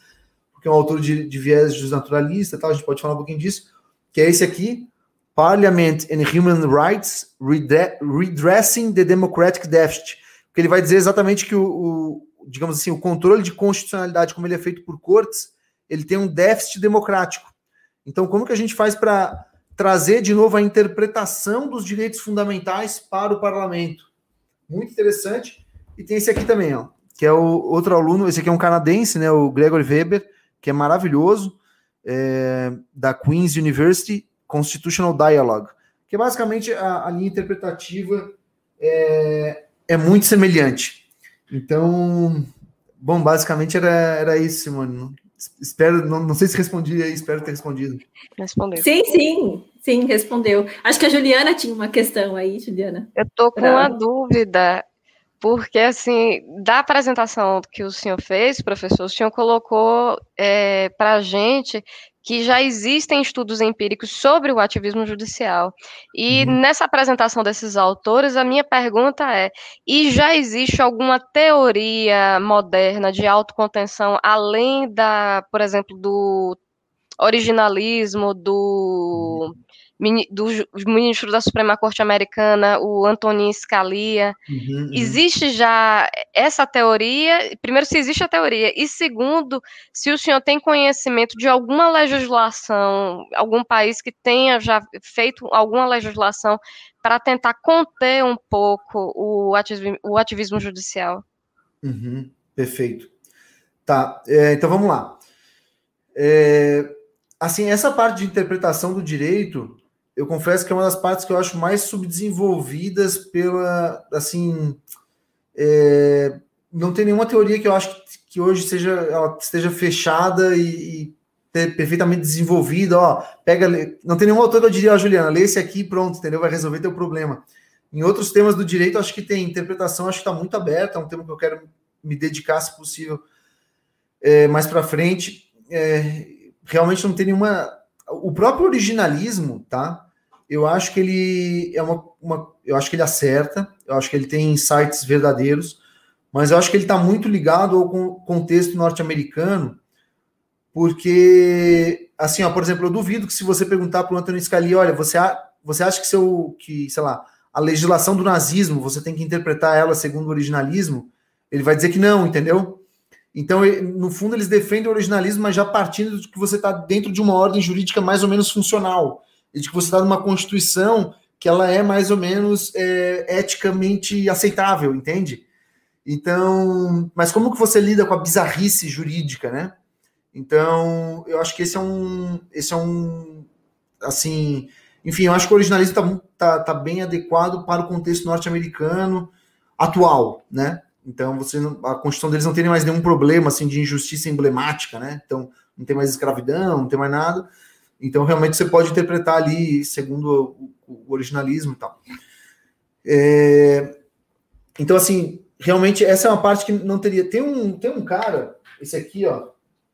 porque é um autor de, de viés naturalista, tal. A gente pode falar um pouquinho disso. Que é esse aqui, Parliament and Human Rights Redressing the Democratic Deficit, que ele vai dizer exatamente que o, digamos assim, o controle de constitucionalidade, como ele é feito por cortes, ele tem um déficit democrático. Então, como que a gente faz para trazer de novo a interpretação dos direitos fundamentais para o parlamento? Muito interessante. E tem esse aqui também, ó, que é o outro aluno, esse aqui é um canadense, né, o Gregory Weber, que é maravilhoso, é, da Queen's University, Constitutional Dialogue, que basicamente a, a linha interpretativa é, é muito semelhante. Então, bom, basicamente era, era isso, Simone. Espero, não, não sei se respondi aí, espero ter respondido. Respondeu. Sim, sim, sim, respondeu. Acho que a Juliana tinha uma questão aí, Juliana. Eu tô com pra... uma dúvida, porque assim, da apresentação que o senhor fez, professor, o senhor colocou é, para a gente que já existem estudos empíricos sobre o ativismo judicial. E uhum. nessa apresentação desses autores, a minha pergunta é: e já existe alguma teoria moderna de autocontenção além da, por exemplo, do originalismo, do uhum do ministro da Suprema Corte Americana, o Antonin Scalia. Uhum, uhum. Existe já essa teoria? Primeiro, se existe a teoria, e segundo, se o senhor tem conhecimento de alguma legislação, algum país que tenha já feito alguma legislação para tentar conter um pouco o ativismo, o ativismo judicial. Uhum, perfeito. Tá, é, então vamos lá. É, assim, essa parte de interpretação do direito, eu confesso que é uma das partes que eu acho mais subdesenvolvidas pela, assim, é, não tem nenhuma teoria que eu acho que, que hoje seja, ela esteja fechada e, e perfeitamente desenvolvida, ó, pega, não tem nenhum autor que eu diria, ó, Juliana, lê esse aqui pronto, entendeu? Vai resolver teu problema. Em outros temas do direito, acho que tem interpretação, acho que está muito aberta, é um tema que eu quero me dedicar, se possível. é, mais para frente, é, realmente não tem nenhuma. O próprio originalismo, tá? Eu acho que ele é uma, uma, eu acho que ele acerta, eu acho que ele tem insights verdadeiros, mas eu acho que ele está muito ligado ao contexto norte-americano, porque, assim, ó, por exemplo, eu duvido que se você perguntar para o Antônio Scali, olha, você, você acha que seu, que, sei lá, a legislação do nazismo, você tem que interpretar ela segundo o originalismo, ele vai dizer que não, entendeu? Então, no fundo, eles defendem o originalismo, mas já partindo de que você está dentro de uma ordem jurídica mais ou menos funcional, e de que você está numa constituição que ela é mais ou menos é, eticamente aceitável, entende? Então, mas como que você lida com a bizarrice jurídica, né? Então, eu acho que esse é um, esse é um, assim, enfim, eu acho que o originalismo está tá, tá bem adequado para o contexto norte-americano atual, né? Então, você a Constituição deles não tem mais nenhum problema assim de injustiça emblemática, né? Então, não tem mais escravidão, não tem mais nada. Então, realmente você pode interpretar ali segundo o, o originalismo e tal. É, então, assim, realmente essa é uma parte que não teria. Tem um, tem um cara, esse aqui, ó.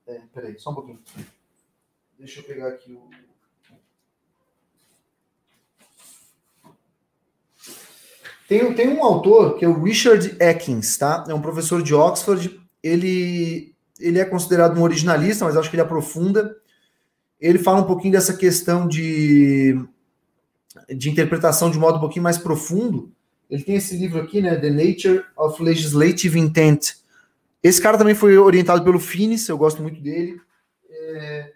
É, peraí, só um pouquinho. Deixa eu pegar aqui o. Tem, tem um autor que é o Richard Ekins, tá? É um professor de Oxford. Ele, ele é considerado um originalista, mas acho que ele aprofunda. Ele fala um pouquinho dessa questão de, de interpretação de modo um pouquinho mais profundo. Ele tem esse livro aqui, né? The Nature of Legislative Intent. Esse cara também foi orientado pelo Finis, eu gosto muito dele. É,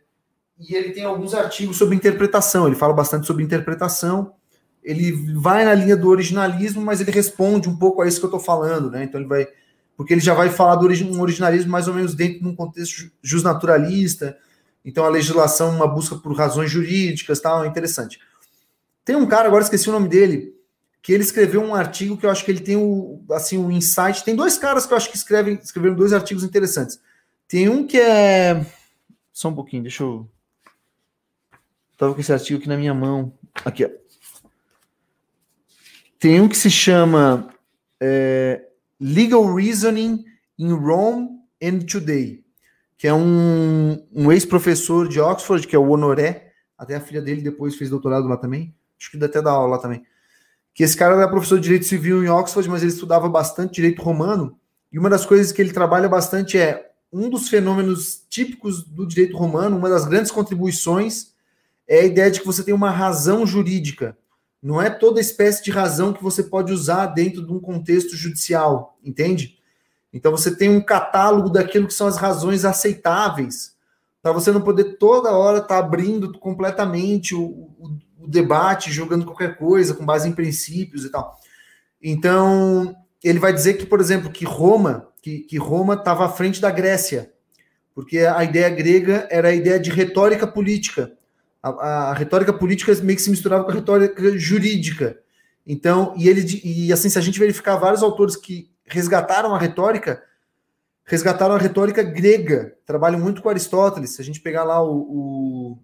e ele tem alguns artigos sobre interpretação. Ele fala bastante sobre interpretação ele vai na linha do originalismo, mas ele responde um pouco a isso que eu estou falando, né? Então ele vai. Porque ele já vai falar do um originalismo mais ou menos dentro de um contexto justnaturalista. Então a legislação, uma busca por razões jurídicas, tal, interessante. Tem um cara, agora esqueci o nome dele, que ele escreveu um artigo que eu acho que ele tem o assim o um insight. Tem dois caras que eu acho que escrevem, escreveram dois artigos interessantes. Tem um que é só um pouquinho, deixa eu Tava com esse artigo aqui na minha mão. Aqui, ó. Tem um que se chama é, Legal Reasoning in Rome and Today, que é um, um ex-professor de Oxford, que é o Honoré, até a filha dele depois fez doutorado lá também, acho que até dá aula lá também. Que esse cara era professor de direito civil em Oxford, mas ele estudava bastante direito romano, e uma das coisas que ele trabalha bastante é um dos fenômenos típicos do direito romano, uma das grandes contribuições é a ideia de que você tem uma razão jurídica. Não é toda espécie de razão que você pode usar dentro de um contexto judicial, entende? Então você tem um catálogo daquilo que são as razões aceitáveis, para você não poder toda hora estar tá abrindo completamente o, o, o, debate, jogando qualquer coisa com base em princípios e tal. Então ele vai dizer que, por exemplo, que Roma, que, que Roma estava à frente da Grécia, porque a ideia grega era a ideia de retórica política a, a, retórica política meio que se misturava com a retórica jurídica. Então, e ele e assim, se a gente verificar vários autores que resgataram a retórica, resgataram a retórica grega, trabalham muito com Aristóteles. Se a gente pegar lá o, o,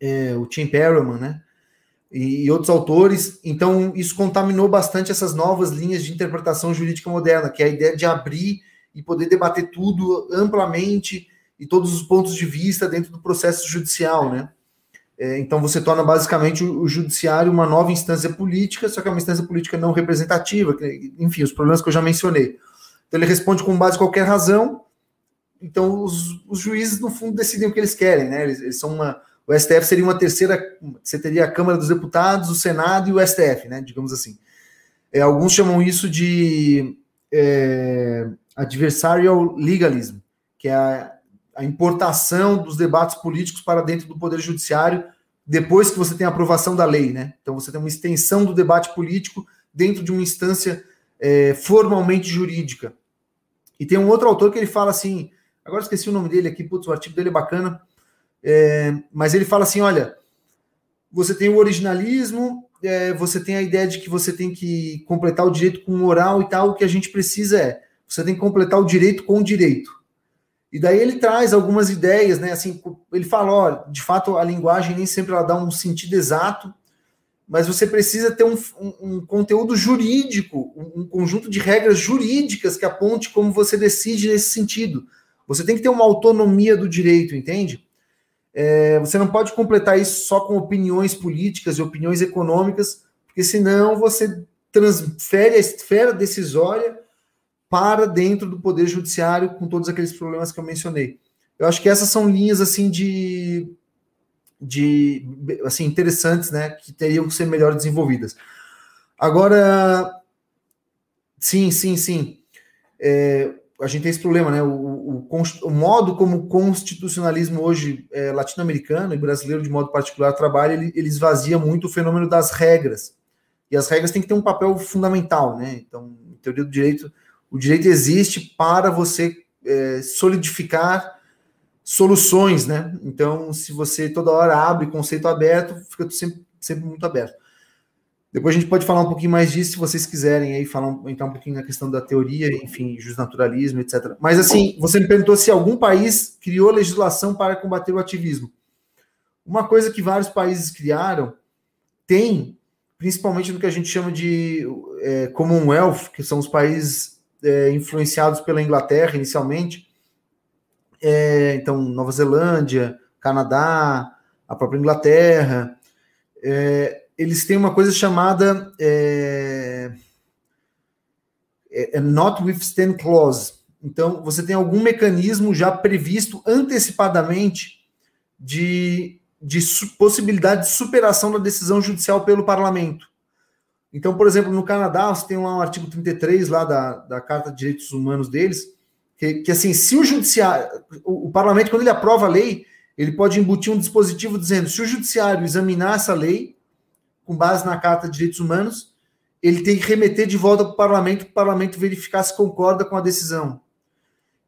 é, o Tim Perelman, né? E, e, outros autores, então isso contaminou bastante essas novas linhas de interpretação jurídica moderna, que é a ideia de abrir e poder debater tudo amplamente e todos os pontos de vista dentro do processo judicial, né? É, então você torna basicamente o, judiciário uma nova instância política, só que é uma instância política não representativa, enfim, os problemas que eu já mencionei. Então ele responde com base em qualquer razão. Então os, os juízes no fundo decidem o que eles querem, né? Eles, eles, são uma, o STF seria uma terceira, você teria a Câmara dos Deputados, o Senado e o STF, né? Digamos assim. É, alguns chamam isso de é, adversarial legalism, que é a a importação dos debates políticos para dentro do Poder Judiciário depois que você tem a aprovação da lei, né? Então você tem uma extensão do debate político dentro de uma instância é, formalmente jurídica. E tem um outro autor que ele fala assim, agora esqueci o nome dele aqui, putz, o artigo dele é bacana, é, mas ele fala assim, olha, você tem o originalismo, é, você tem a ideia de que você tem que completar o direito com moral e tal, o que a gente precisa é, você tem que completar o direito com o direito. E daí ele traz algumas ideias, né? Assim, ele fala, ó, de fato a linguagem nem sempre ela dá um sentido exato, mas você precisa ter um, um, um conteúdo jurídico, um, um, conjunto de regras jurídicas que aponte como você decide nesse sentido. Você tem que ter uma autonomia do direito, entende? É, você não pode completar isso só com opiniões políticas e opiniões econômicas, porque senão você transfere a esfera decisória para dentro do poder judiciário com todos aqueles problemas que eu mencionei. Eu acho que essas são linhas assim de, de assim interessantes, né, que teriam que ser melhor desenvolvidas. Agora, sim, sim, sim. É, a gente tem esse problema, né? O, o, o modo como o constitucionalismo hoje é, latino-americano e brasileiro de modo particular trabalha, ele, ele esvazia muito o fenômeno das regras. E as regras têm que ter um papel fundamental, né? Então, em teoria do direito, o direito existe para você é, solidificar soluções, né? Então, se você toda hora abre conceito aberto, fica sempre, sempre muito aberto. Depois a gente pode falar um pouquinho mais disso, se vocês quiserem aí falar entrar um pouquinho na questão da teoria, enfim, justnaturalismo, etc. Mas assim, você me perguntou se algum país criou legislação para combater o ativismo. Uma coisa que vários países criaram tem, principalmente no que a gente chama de é, Commonwealth, que são os países é, influenciados pela Inglaterra inicialmente. É, então, Nova Zelândia, Canadá, a própria Inglaterra. É, eles têm uma coisa chamada é, é, é Clause. Então, você tem algum mecanismo já previsto antecipadamente de, de possibilidade de superação da decisão judicial pelo parlamento. Então, por exemplo, no Canadá, você tem lá um artigo 33 lá da, da Carta de Direitos Humanos deles, que, que assim, se o judiciário, o, o parlamento, quando ele aprova a lei, ele pode embutir um dispositivo dizendo, se o judiciário examinar essa lei, com base na Carta de Direitos Humanos, ele tem que remeter de volta para o parlamento, para o parlamento verificar se concorda com a decisão.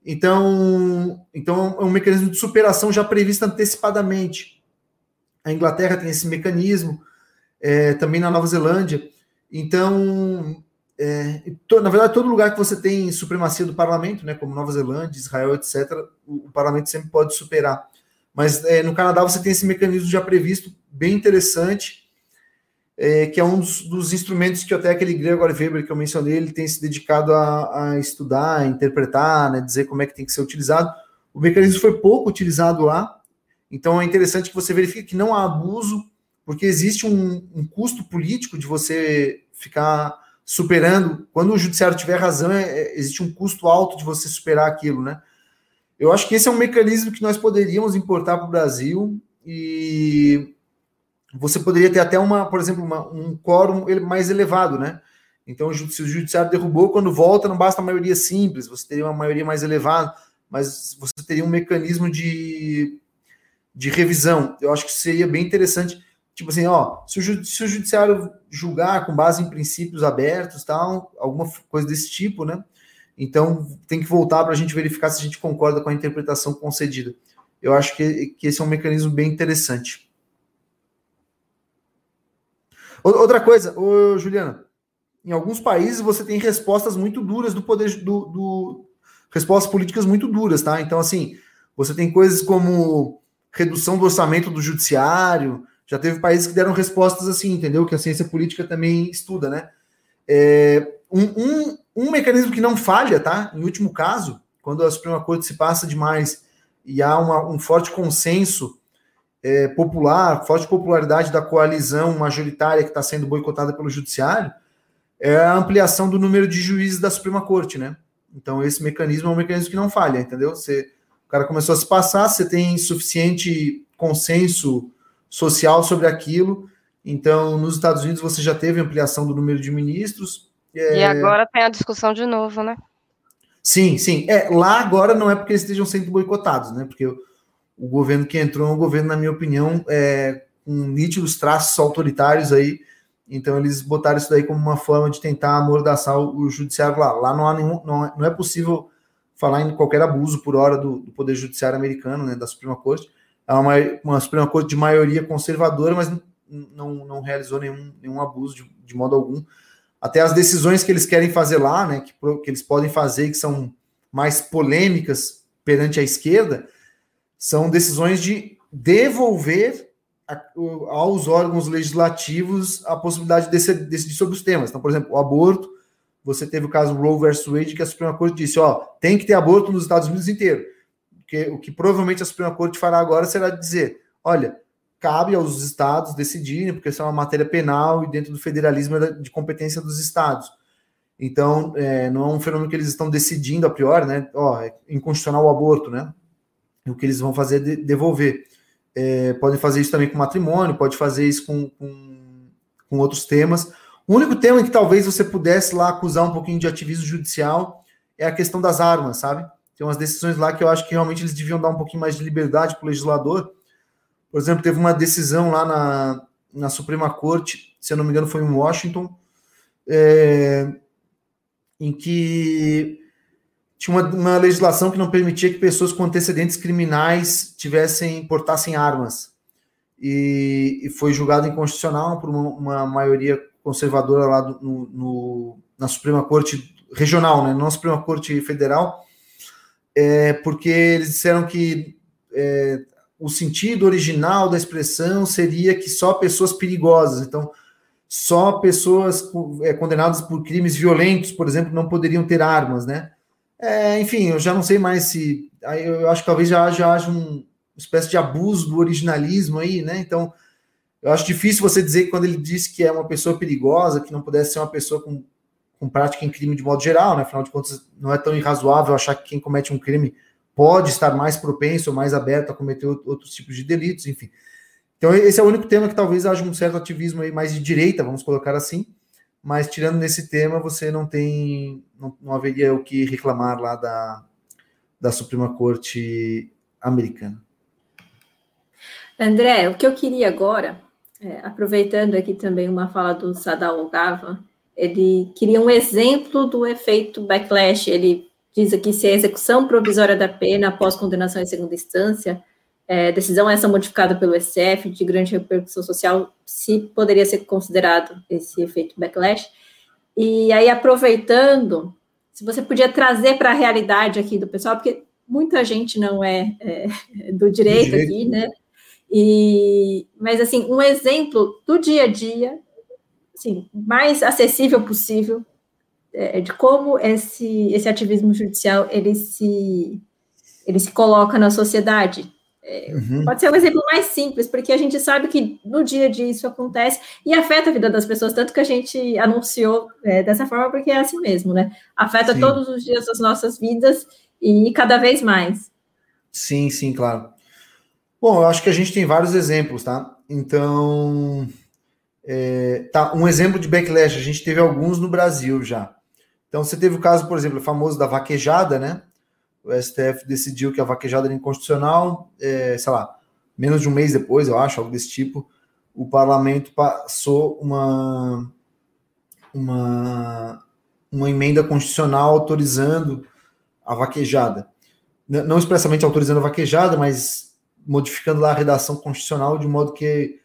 Então, então é um mecanismo de superação já previsto antecipadamente. A Inglaterra tem esse mecanismo, é, também na Nova Zelândia. Então, é, na verdade, todo lugar que você tem supremacia do parlamento, né, como Nova Zelândia, Israel, etc., o, o parlamento sempre pode superar. Mas é, no Canadá você tem esse mecanismo já previsto, bem interessante, é, que é um dos, dos, instrumentos que até aquele Gregor Weber que eu mencionei, ele tem se dedicado a, a, estudar, a interpretar, né, dizer como é que tem que ser utilizado. O mecanismo foi pouco utilizado lá, então é interessante que você verifique que não há abuso, porque existe um, um custo político de você ficar superando. Quando o judiciário tiver razão, é, é, existe um custo alto de você superar aquilo, né? Eu acho que esse é um mecanismo que nós poderíamos importar para o Brasil e você poderia ter até uma, por exemplo, uma, um quórum mais elevado, né? Então, se o judiciário derrubou, quando volta, não basta a maioria simples, você teria uma maioria mais elevada, mas você teria um mecanismo de, de revisão. Eu acho que seria bem interessante, tipo assim, ó, se o, se o judiciário julgar com base em princípios abertos, tal, alguma coisa desse tipo, né? Então, tem que voltar para a gente verificar se a gente concorda com a interpretação concedida. Eu acho que, que esse é um mecanismo bem interessante. Outra coisa, ô, Juliana, em alguns países você tem respostas muito duras do poder do, do, respostas políticas muito duras, tá? Então, assim, você tem coisas como redução do orçamento do judiciário. Já teve países que deram respostas assim, entendeu? Que a ciência política também estuda, né? É, um, um, um mecanismo que não falha, tá? Em último caso, quando a Suprema Corte se passa demais e há uma, um forte consenso é, popular, forte popularidade da coalizão majoritária que está sendo boicotada pelo judiciário, é a ampliação do número de juízes da Suprema Corte, né? Então, esse mecanismo é um mecanismo que não falha, entendeu? Você, o cara começou a se passar, você tem suficiente consenso social sobre aquilo. Então, nos Estados Unidos, você já teve ampliação do número de ministros. É... E agora tem a discussão de novo, né? Sim, sim. É, lá agora não é porque eles estejam sendo boicotados, né? Porque o governo que entrou é um governo, na minha opinião, é, com nítidos traços autoritários aí. Então eles botaram isso daí como uma forma de tentar amordaçar o, o judiciário lá. Lá não há nenhum, não, é, não é possível falar em qualquer abuso por hora do, do poder judiciário americano, né, da Suprema Corte. É uma, uma Suprema Corte de maioria conservadora, mas não, não realizou nenhum, nenhum abuso de, de modo algum. Até as decisões que eles querem fazer lá, né, que, que eles podem fazer e que são mais polêmicas perante a esquerda, são decisões de devolver a, aos órgãos legislativos a possibilidade de decidir, sobre os temas. Então, por exemplo, o aborto, você teve o caso Roe versus Wade, que a Suprema Corte disse, ó, tem que ter aborto nos Estados Unidos inteiro. Que, o que provavelmente a Suprema Corte fará agora será dizer: olha, cabe aos estados decidirem, porque isso é uma matéria penal e dentro do federalismo é de competência dos estados. Então, é, não é um fenômeno que eles estão decidindo a priori, né? Ó, é inconstitucional o aborto, né? o que eles vão fazer é de, devolver. É, podem fazer isso também com matrimônio, pode fazer isso com, com, com, outros temas. O único tema em que talvez você pudesse lá acusar um pouquinho de ativismo judicial é a questão das armas, sabe? Tem umas decisões lá que eu acho que realmente eles deviam dar um pouquinho mais de liberdade para o legislador. Por exemplo, teve uma decisão lá na, na Suprema Corte, se eu não me engano, foi em Washington, é, em que tinha uma, uma, legislação que não permitia que pessoas com antecedentes criminais tivessem portassem armas e, e foi julgado inconstitucional por uma, uma maioria conservadora lá do, no, no, na Suprema Corte regional, né, não na Suprema Corte Federal, é, porque eles disseram que é, o sentido original da expressão seria que só pessoas perigosas, então só pessoas é, condenadas por crimes violentos, por exemplo, não poderiam ter armas, né? É, enfim, eu já não sei mais se. Eu acho que talvez já, já haja um, uma espécie de abuso do originalismo aí, né? Então, eu acho difícil você dizer que quando ele disse que é uma pessoa perigosa, que não pudesse ser uma pessoa com, com prática em crime de modo geral, né? Afinal de contas, não é tão irrazoável achar que quem comete um crime pode estar mais propenso ou mais aberto a cometer outros tipos de delitos, enfim. Então, esse é o único tema que talvez haja um certo ativismo aí mais de direita, vamos colocar assim mas tirando nesse tema, você não tem, não, não haveria o que reclamar lá da, da Suprema Corte americana. André, o que eu queria agora, é, aproveitando aqui também uma fala do Sadal Gava, ele queria um exemplo do efeito backlash. Ele diz aqui se a execução provisória da pena após condenação em segunda instância é, decisão essa modificada pelo STF de grande repercussão social, se poderia ser considerado esse efeito backlash. E aí, aproveitando, se você podia trazer para a realidade aqui do pessoal, porque muita gente não é, é do, direito do, direito aqui, né? E, mas, assim, um exemplo do dia a dia, assim, mais acessível possível, é, de como esse, esse ativismo judicial ele se, ele se coloca na sociedade, Uhum. Pode ser um exemplo mais simples, porque a gente sabe que no dia a dia isso acontece e afeta a vida das pessoas, tanto que a gente anunciou é, dessa forma, porque é assim mesmo, né? Afeta sim. todos os dias das nossas vidas e cada vez mais. Sim, sim, claro. Bom, eu acho que a gente tem vários exemplos, tá? Então, é, tá, um exemplo de backlash, a gente teve alguns no Brasil já. Então, você teve o caso, por exemplo, famoso da vaquejada, né? o STF decidiu que a vaquejada era inconstitucional, é, sei lá, menos de um mês depois, eu acho, algo desse tipo, o parlamento passou uma, uma, uma emenda constitucional autorizando a vaquejada. Não expressamente autorizando a vaquejada, mas modificando lá a redação constitucional de modo que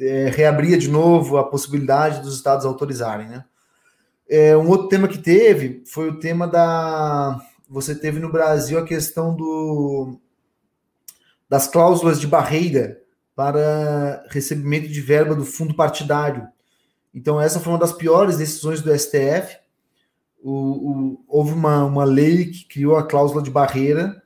é, reabria de novo a possibilidade dos estados autorizarem, né? É, um outro tema que teve foi o tema da você teve no Brasil a questão do, das cláusulas de barreira para recebimento de verba do fundo partidário. Então, essa foi uma das piores decisões do STF. O, o, houve uma, uma lei que criou a cláusula de barreira.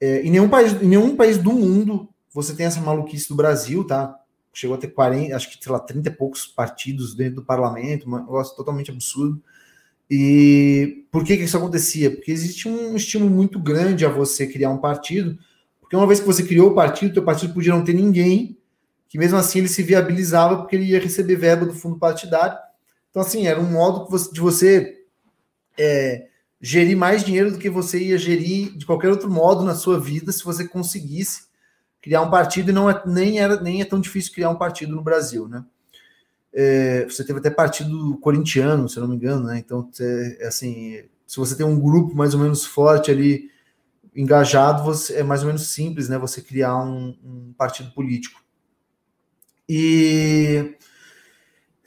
É, em, nenhum país, em nenhum país do mundo você tem essa maluquice do Brasil, tá? Chegou a ter 40, acho que, sei lá, 30 e poucos partidos dentro do parlamento, um negócio totalmente absurdo. E por que, que isso acontecia? Porque existe um estímulo muito grande a você criar um partido, porque uma vez que você criou o partido, teu partido podia não ter ninguém, que mesmo assim ele se viabilizava porque ele ia receber verba do fundo partidário. Então, assim, era um modo de você é, gerir mais dinheiro do que você ia gerir de qualquer outro modo na sua vida se você conseguisse criar um partido, e não é, nem, era, nem é tão difícil criar um partido no Brasil, né? É, você teve até partido corintiano, se não me engano, né? Então, é, assim, se você tem um grupo mais ou menos forte ali, engajado, você, é mais ou menos simples, né? Você criar um, um partido político. E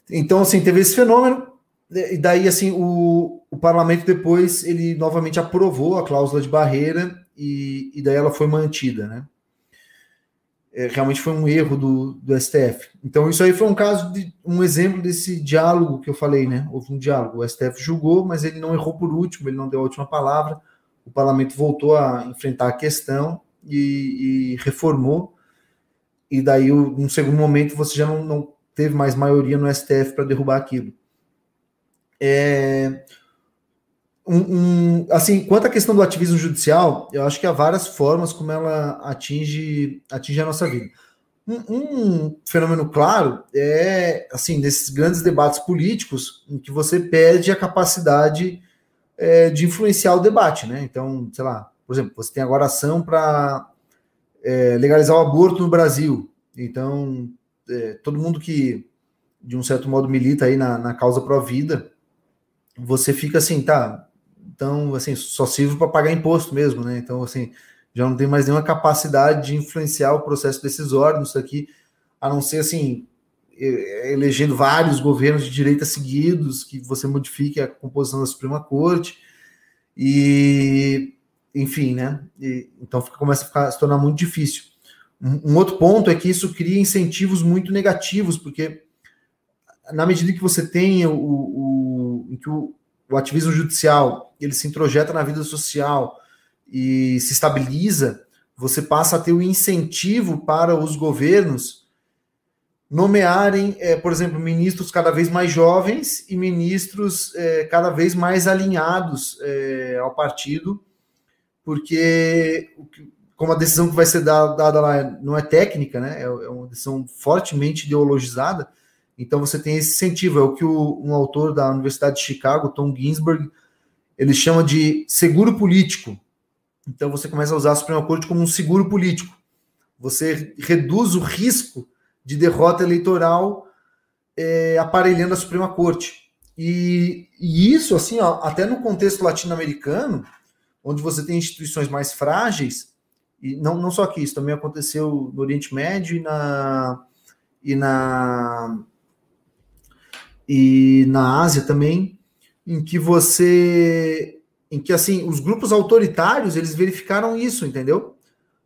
então, assim, teve esse fenômeno, e daí, assim, o, o parlamento depois, ele novamente aprovou a cláusula de barreira, e, e daí ela foi mantida, né? É, realmente foi um erro do, do STF. Então, isso aí foi um caso de um exemplo desse diálogo que eu falei, né? Houve um diálogo. O STF julgou, mas ele não errou por último, ele não deu a última palavra. o parlamento voltou a enfrentar a questão e, e reformou. E daí, num segundo momento, você já não, não teve mais maioria no STF para derrubar aquilo. É, um, um, assim, quanto à questão do ativismo judicial, eu acho que há várias formas como ela atinge, atinge a nossa vida. Um, um, fenômeno claro é, assim, nesses grandes debates políticos, em que você perde a capacidade é, de influenciar o debate, né? Então, sei lá, por exemplo, você tem agora ação para é, legalizar o aborto no Brasil. Então, é, todo mundo que, de um certo modo, milita aí na, na causa pró-vida, você fica assim, tá, então, assim, só serve para pagar imposto mesmo, né? Então, assim, já não tem mais nenhuma capacidade de influenciar o processo decisório nisso aqui, a não ser assim, elegendo vários governos de direita seguidos, que você modifique a composição da Suprema Corte, e enfim, né? E, então fica, começa a, ficar, a se tornar muito difícil. Um, um, outro ponto é que isso cria incentivos muito negativos, porque na medida que você tem o, o, o, o ativismo judicial, ele se introjeta na vida social, e se estabiliza, você passa a ter o um incentivo para os governos nomearem, é, por exemplo, ministros cada vez mais jovens e ministros é, cada vez mais alinhados é, ao partido, porque como a decisão que vai ser dada, dada lá não é técnica, né, é, é, uma decisão fortemente ideologizada, então você tem esse incentivo, é o que o, um autor da Universidade de Chicago, Tom Ginsburg, ele chama de seguro político, então você começa a usar a Suprema Corte como um seguro político. Você reduz o risco de derrota eleitoral é, aparelhando a Suprema Corte. E, e isso, assim, ó, até no contexto latino-americano, onde você tem instituições mais frágeis, e não, não só aqui, isso também aconteceu no Oriente Médio e na, e na, e na Ásia também, em que você em que assim os grupos autoritários eles verificaram isso, entendeu?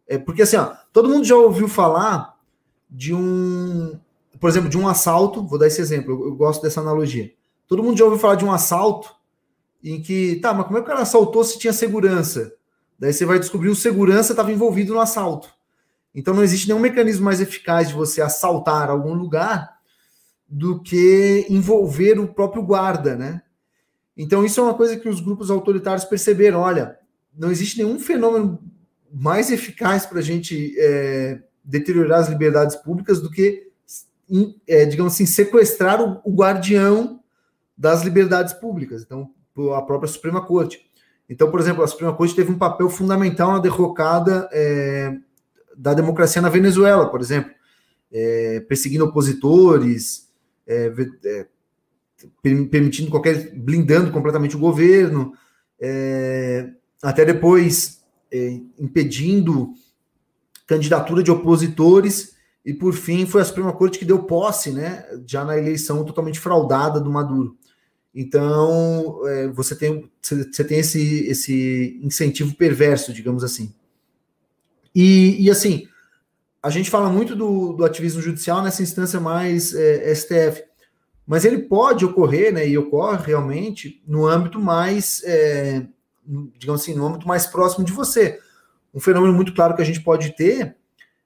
É porque assim, ó, todo mundo já ouviu falar de um, por exemplo, de um assalto. Vou dar esse exemplo. Eu, eu, gosto dessa analogia. Todo mundo já ouviu falar de um assalto em que, tá, mas como é que o cara assaltou se tinha segurança? Daí você vai descobrir o segurança estava envolvido no assalto. Então não existe nenhum mecanismo mais eficaz de você assaltar algum lugar do que envolver o próprio guarda, né? Então, isso é uma coisa que os grupos autoritários perceberam. Olha, não existe nenhum fenômeno mais eficaz para a gente é, deteriorar as liberdades públicas do que, é, digamos assim, sequestrar o, o, guardião das liberdades públicas. Então, a própria Suprema Corte. Então, por exemplo, a Suprema Corte teve um papel fundamental na derrocada é, da democracia na Venezuela, por exemplo, é, perseguindo opositores, é, é, permitindo qualquer. blindando completamente o governo, é, até depois é, impedindo candidatura de opositores, e por fim foi a Suprema Corte que deu posse, né, já na eleição totalmente fraudada do Maduro. Então, é, você tem, você tem esse, esse incentivo perverso, digamos assim. E, e assim, a gente fala muito do, do ativismo judicial nessa instância mais é, STF, mas ele pode ocorrer, né, e ocorre realmente no âmbito mais, é, digamos assim, no âmbito mais próximo de você. Um fenômeno muito claro que a gente pode ter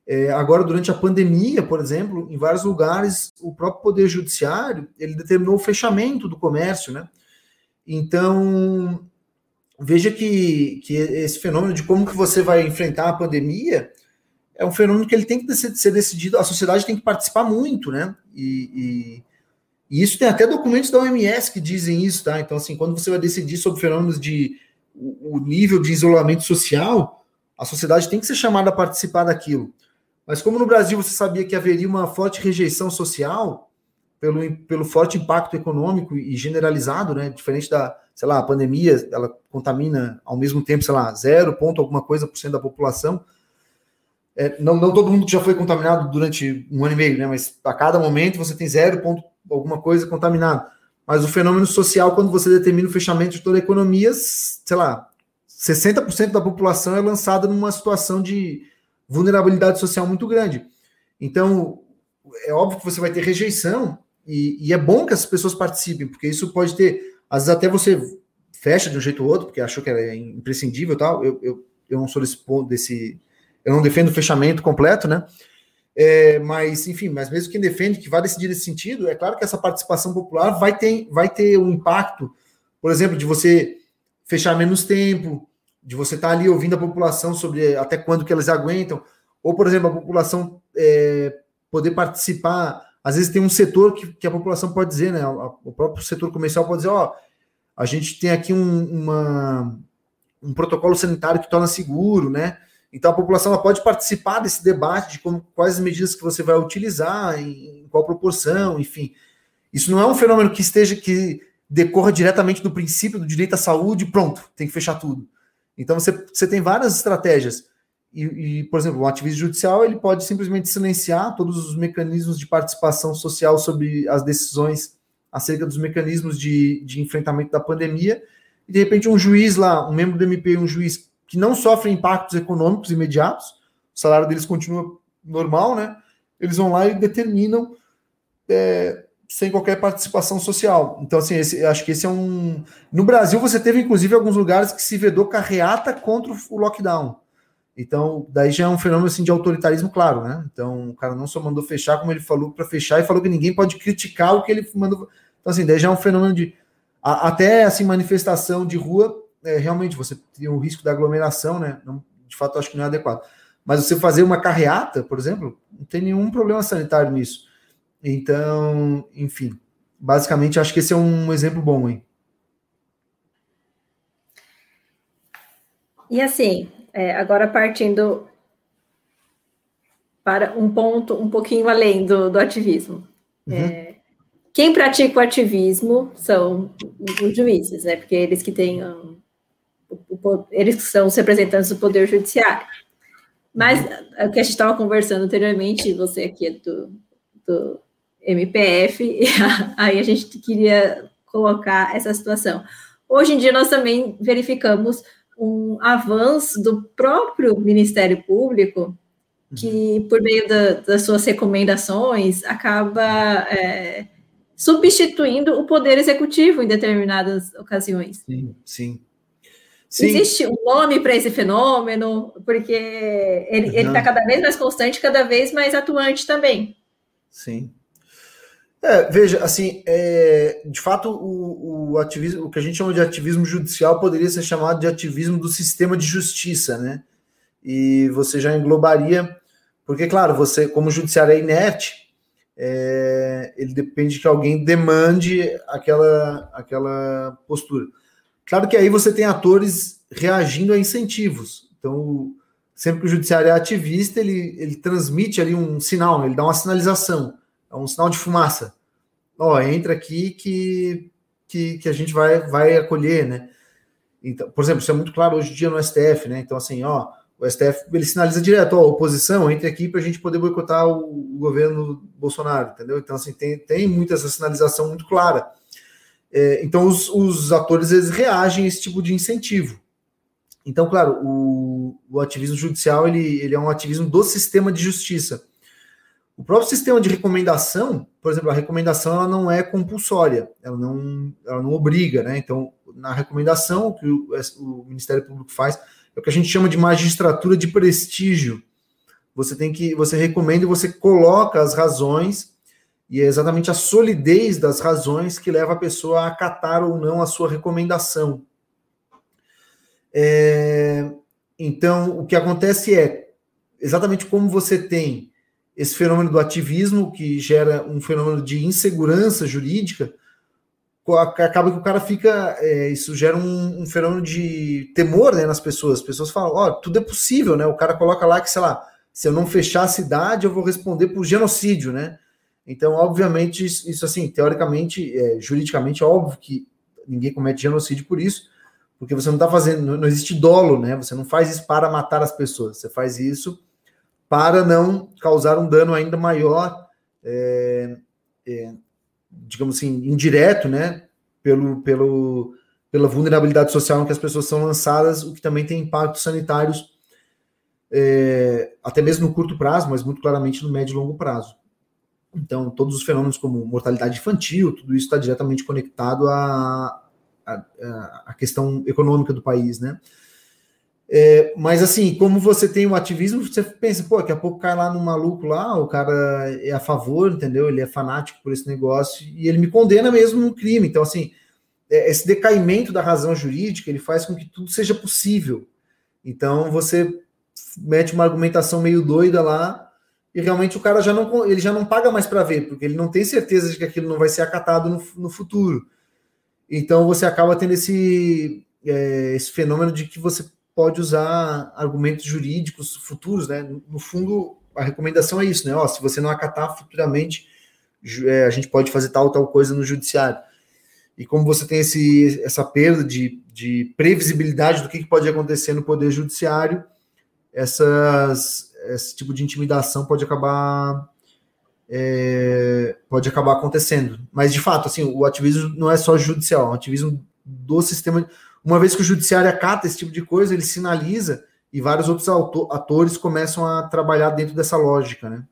é, agora durante a pandemia, por exemplo, em vários lugares o próprio poder judiciário ele determinou o fechamento do comércio, né? Então veja que, que esse fenômeno de como que você vai enfrentar a pandemia é um fenômeno que ele tem que ser, decidido, a sociedade tem que participar muito, né? E, e isso tem até documentos da OMS que dizem isso, tá? Então, assim, quando você vai decidir sobre fenômenos de o, nível de isolamento social, a sociedade tem que ser chamada a participar daquilo. Mas como no Brasil você sabia que haveria uma forte rejeição social pelo, pelo forte impacto econômico e generalizado, né? Diferente da, sei lá, a pandemia, ela contamina ao mesmo tempo, sei lá, zero ponto alguma coisa por cento da população. É, não, não todo mundo já foi contaminado durante um ano e meio, né? Mas a cada momento você tem zero ponto alguma coisa contaminada. Mas o fenômeno social, quando você determina o fechamento de toda a economia, sei lá, 60% da população é lançada numa situação de vulnerabilidade social muito grande. Então, é óbvio que você vai ter rejeição, e, e é bom que as pessoas participem, porque isso pode ter, às vezes até você fecha de um jeito ou outro, porque achou que era imprescindível tal. Eu, eu, eu não sou desse desse. Eu não defendo o fechamento completo, né? É, mas, enfim, mas mesmo quem defende que vai decidir nesse sentido, é claro que essa participação popular vai ter, vai ter um impacto, por exemplo, de você fechar menos tempo, de você estar tá ali ouvindo a população sobre até quando que eles aguentam, ou, por exemplo, a população é, poder participar. Às vezes tem um setor que, que a população pode dizer, né? O próprio setor comercial pode dizer, ó, a gente tem aqui um, uma, um protocolo sanitário que torna seguro, né? Então a população pode participar desse debate de como, quais as medidas que você vai utilizar, em, em qual proporção, enfim. Isso não é um fenômeno que esteja que decorra diretamente do princípio do direito à saúde, pronto, tem que fechar tudo. Então você, você tem várias estratégias. E, e, por exemplo, o ativismo judicial ele pode simplesmente silenciar todos os mecanismos de participação social sobre as decisões acerca dos mecanismos de, de enfrentamento da pandemia. E de repente um juiz lá, um membro do MP, um juiz que não sofre impactos econômicos imediatos, o salário deles continua normal, né? Eles vão lá e determinam é, sem qualquer participação social. Então, assim, esse, acho que esse é um. No Brasil, você teve, inclusive, alguns lugares que se vedou carreata contra o lockdown. Então, daí já é um fenômeno assim, de autoritarismo, claro, né? Então, o cara não só mandou fechar, como ele falou para fechar, e falou que ninguém pode criticar o que ele mandou. Então, assim, daí já é um fenômeno de. Até assim, manifestação de rua, é, realmente você tem o risco da aglomeração, né? Não, de fato, acho que não é adequado. Mas você fazer uma carreata, por exemplo, não tem nenhum problema sanitário nisso. Então, enfim, basicamente acho que esse é um exemplo bom, hein? E assim, é, agora partindo para um ponto um pouquinho além do, do ativismo. Uhum. É, quem pratica o ativismo são os juízes, né? Porque eles que têm um, eles são os representantes do poder judiciário. Mas uhum. o que a gente estava conversando anteriormente, você aqui é do, do MPF, e aí a gente queria colocar essa situação. Hoje em dia, nós também verificamos um avanço do próprio Ministério Público, que, uhum. por meio da, das suas recomendações, acaba é, substituindo o poder executivo em determinadas ocasiões. Sim, sim. Sim. Existe um nome para esse fenômeno, porque ele está uhum. cada vez mais constante, cada vez mais atuante também. Sim. É, veja, assim, é, de fato, o, o, ativismo, o que a gente chama de ativismo judicial poderia ser chamado de ativismo do sistema de justiça, né? E você já englobaria, porque, claro, você, como judiciário é inerte, é, ele depende que alguém demande aquela, aquela postura. Claro que aí você tem atores reagindo a incentivos. Então, sempre que o judiciário é ativista, ele, ele transmite ali um sinal, né? ele dá uma sinalização é um sinal de fumaça. Ó, entra aqui que, que, que a gente vai, vai acolher, né? Então, por exemplo, isso é muito claro hoje em dia no STF, né? Então, assim, ó, o STF ele sinaliza direto, ó, oposição, entre aqui para a gente poder boicotar o, o, governo Bolsonaro, entendeu? Então, assim, tem, tem muita essa sinalização muito clara. É, então, os, os atores eles reagem a esse tipo de incentivo. Então, claro, o, o ativismo judicial ele, ele é um ativismo do sistema de justiça. O próprio sistema de recomendação, por exemplo, a recomendação ela não é compulsória, ela não, ela não obriga, né? Então, na recomendação, o que o, o Ministério Público faz é o que a gente chama de magistratura de prestígio. Você tem que, você recomenda e você coloca as razões, e é exatamente a solidez das razões que leva a pessoa a acatar ou não a sua recomendação. É, então, o que acontece é exatamente como você tem esse fenômeno do ativismo, que gera um fenômeno de insegurança jurídica, acaba que o cara fica. É, isso gera um, um, fenômeno de temor né, nas pessoas. As pessoas falam: ó, oh, tudo é possível, né? O cara coloca lá que, sei lá, se eu não fechar a cidade, eu vou responder por genocídio, né? Então, obviamente, isso, isso assim, teoricamente, é, juridicamente, é óbvio que ninguém comete genocídio por isso, porque você não está fazendo, não, existe dolo, né? Você não faz isso para matar as pessoas, você faz isso para não causar um dano ainda maior, é, é, digamos assim, indireto, né, pelo, pelo, pela vulnerabilidade social em que as pessoas são lançadas, o que também tem impactos sanitários, é, até mesmo no curto prazo, mas muito claramente no médio e longo prazo. Então, todos os fenômenos como mortalidade infantil, tudo isso está diretamente conectado a, a, a questão econômica do país, né? É, mas assim, como você tem o ativismo, você pensa, pô, daqui a pouco cai lá no maluco lá, o cara é a favor, entendeu? Ele é fanático por esse negócio e ele me condena mesmo no crime. Então, assim, é, esse decaimento da razão jurídica, ele faz com que tudo seja possível. Então, você mete uma argumentação meio doida lá e realmente o cara já não, ele já não paga mais para ver, porque ele não tem certeza de que aquilo não vai ser acatado no, no futuro. Então, você acaba tendo esse, é, esse fenômeno de que você pode usar argumentos jurídicos futuros, né? No fundo, a recomendação é isso, né? Ó, se você não acatar futuramente, é, a gente pode fazer tal tal coisa no judiciário. E como você tem esse, essa perda de, de previsibilidade do que, que pode acontecer no poder judiciário, essas, esse tipo de intimidação pode acabar é, pode acabar acontecendo. Mas de fato, assim, o ativismo não é só judicial, é um ativismo do sistema uma vez que o judiciário acata esse tipo de coisa, ele sinaliza e vários outros atores começam a trabalhar dentro dessa lógica, né?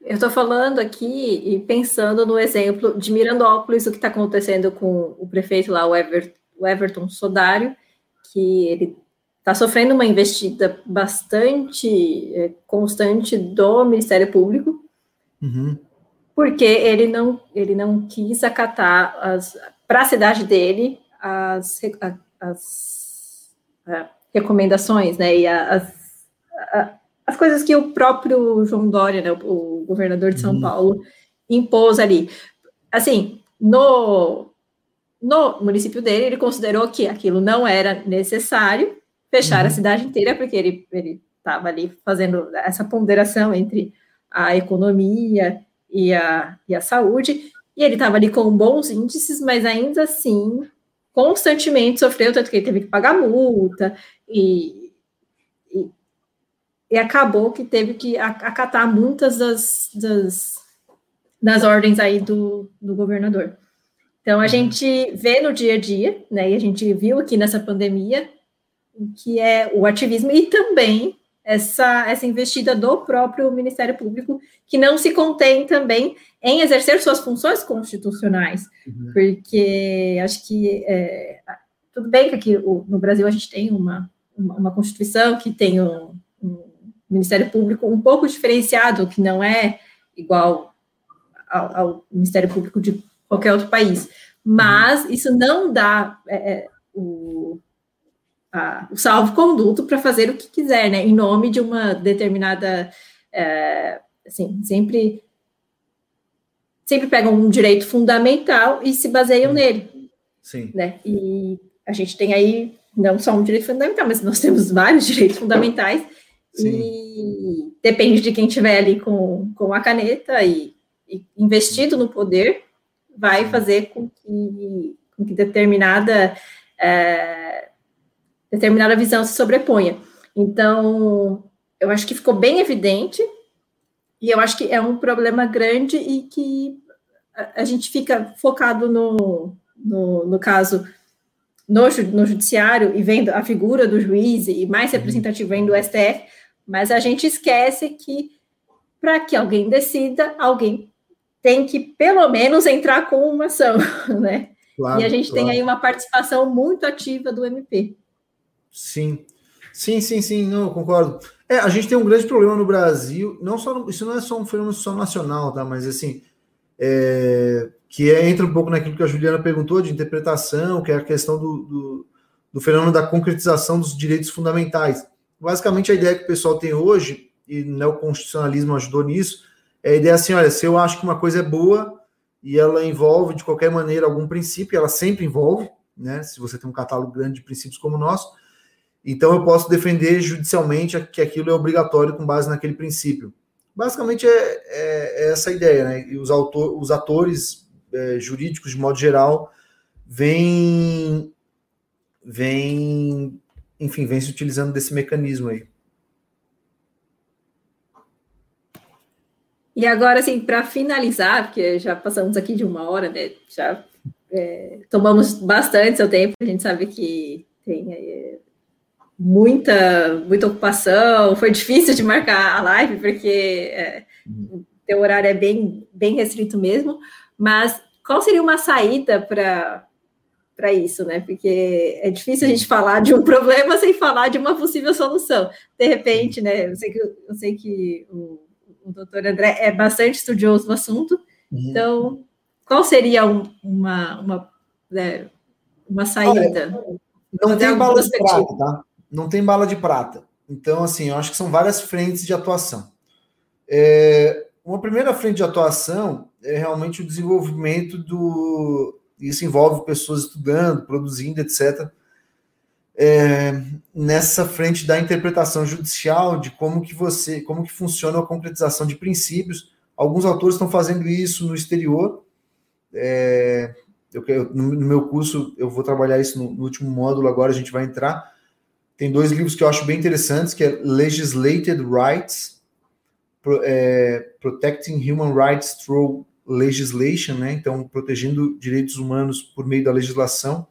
Eu estou falando aqui e pensando no exemplo de Mirandópolis, o que está acontecendo com o prefeito lá, o, Ever, o Everton Sodário, que ele está sofrendo uma investida bastante é, constante do Ministério Público, uhum. porque ele não, ele não quis acatar para a cidade dele as, as uh, recomendações, né, e as, as coisas que o próprio João Dória, né, o, governador de São uhum. Paulo, impôs ali. Assim, no, no município dele, ele considerou que aquilo não era necessário fechar uhum. a cidade inteira, porque ele estava ali fazendo essa ponderação entre a economia e a, e a saúde, e ele estava ali com bons índices, mas ainda assim constantemente sofreu, tanto que ele teve que pagar multa, e, e, e acabou que teve que acatar muitas das, das, das ordens aí do, do governador. Então, a uhum. gente vê no dia a dia, né, e a gente viu aqui nessa pandemia, que é o ativismo e também essa, essa investida do próprio Ministério Público, que não se contém também em exercer suas funções constitucionais, uhum. porque acho que é, tudo bem que aqui o, no Brasil a gente tem uma, uma, uma Constituição que tem um, um, Ministério Público um pouco diferenciado, que não é igual ao, ao Ministério Público de qualquer outro país, mas isso não dá é, é o a, o salvo-conduto para fazer o que quiser, né? Em nome de uma determinada. É, assim, sempre. Sempre pegam um direito fundamental e se baseiam Sim. nele. Sim. Né? E a gente tem aí não só um direito fundamental, mas nós temos vários direitos fundamentais. Sim. E depende de quem estiver ali com, com a caneta e, e investido no poder, vai fazer com que, com que determinada. É, determinada visão se sobreponha. Então, eu acho que ficou bem evidente, e eu acho que é um problema grande e que a, a gente fica focado no, no, no caso no, no, judiciário e vendo a figura do juiz e mais uhum. representativo vendo o STF, mas a gente esquece que para que alguém decida, alguém tem que pelo menos entrar com uma ação, né? Claro, e a gente claro. tem aí uma participação muito ativa do MP. Sim. Sim, sim, sim, não, concordo. É, a gente tem um grande problema no Brasil, não só isso não é só um fenômeno só nacional, tá? Mas assim, é, que é, entra um pouco naquilo que a Juliana perguntou de interpretação, que é a questão do, do, do, fenômeno da concretização dos direitos fundamentais. Basicamente, a ideia que o pessoal tem hoje, e né, o constitucionalismo ajudou nisso, é a ideia assim: olha, se eu acho que uma coisa é boa e ela envolve de qualquer maneira algum princípio, ela sempre envolve, né? Se você tem um catálogo grande de princípios como o nosso então eu posso defender judicialmente que aquilo é obrigatório com base naquele princípio. Basicamente é, é, é essa a ideia, né? E os, autor, os atores é, jurídicos, de modo geral, vêm, vêm, enfim, vêm se utilizando desse mecanismo aí. E agora, assim, para finalizar, porque já passamos aqui de uma hora, né? Já é, tomamos bastante seu tempo, a gente sabe que tem muita, muita ocupação, foi difícil de marcar a live, porque é, o teu horário é bem, bem restrito mesmo, mas qual seria uma saída para para isso, né? Porque é difícil a gente falar de um problema sem falar de uma possível solução. De repente, né? Eu sei que, eu sei que o, o doutor André é bastante estudioso do assunto, uhum. então qual seria um, uma, uma, né, uma saída? Olha, não tem bala de prata, tá? Não tem bala de prata. Então, assim, eu acho que são várias frentes de atuação. É, uma primeira frente de atuação é realmente o desenvolvimento do. Isso envolve pessoas estudando, produzindo, etc. É, nessa frente da interpretação judicial de como que você, como que funciona a concretização de princípios. Alguns autores estão fazendo isso no exterior. É, eu, no, meu curso eu vou trabalhar isso no, no, último módulo. Agora a gente vai entrar. Tem dois livros que eu acho bem interessantes, que é Legislated Rights é, Protecting Human Rights Through Legislation, né? Então, protegendo direitos humanos por meio da legislação.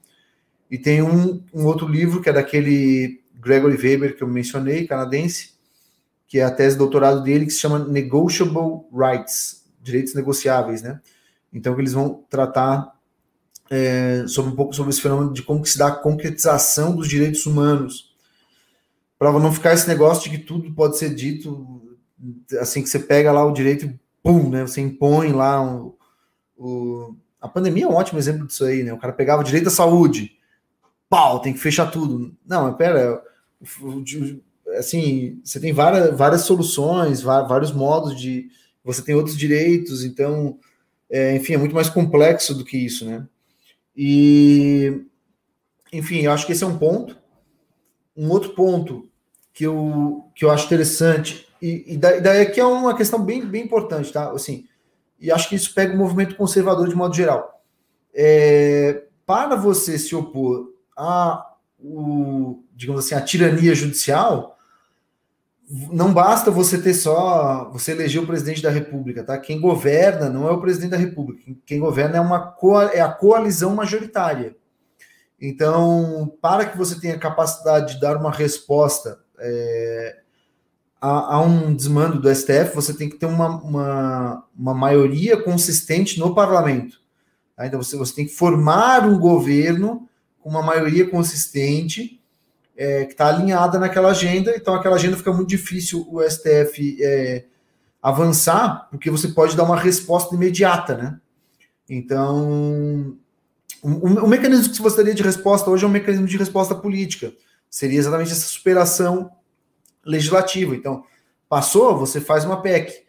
E tem um, um outro livro que é daquele Gregory Weber que eu mencionei, canadense, que é a tese de doutorado dele, que se chama Negotiable Rights, direitos negociáveis, né? Então, eles vão tratar é, sobre um pouco sobre esse fenômeno de como se dá a concretização dos direitos humanos, para não ficar esse negócio de que tudo pode ser dito assim que você pega lá o direito pum, né? Você impõe lá o, a pandemia é um ótimo exemplo disso aí, né? O cara pegava o direito à saúde, pau, tem que fechar tudo. Não, pera, assim, você tem várias, várias soluções, vários modos de. Você tem outros direitos, então, é, enfim, é muito mais complexo do que isso, né? E, enfim, eu acho que esse é um ponto. Um outro ponto que eu, que eu acho interessante e, e daí aqui é uma questão bem, bem importante, tá? Assim, e acho que isso pega o movimento conservador de modo geral. É, para você se opor a, o, digamos assim, a tirania judicial, não basta você ter só, você eleger o presidente da República, tá? Quem governa não é o presidente da República, quem governa é uma é a coalizão majoritária. Então, para que você tenha capacidade de dar uma resposta é, a, a, um desmando do STF, você tem que ter uma, uma, uma maioria consistente no parlamento. Tá? Então, você, você tem que formar um governo com uma maioria consistente é, que está alinhada naquela agenda. Então, aquela agenda fica muito difícil o STF é, avançar, porque você pode dar uma resposta imediata, né? Então, o, o, mecanismo que você teria de resposta hoje é um mecanismo de resposta política. Seria exatamente essa superação legislativo. Então, passou, você faz uma PEC,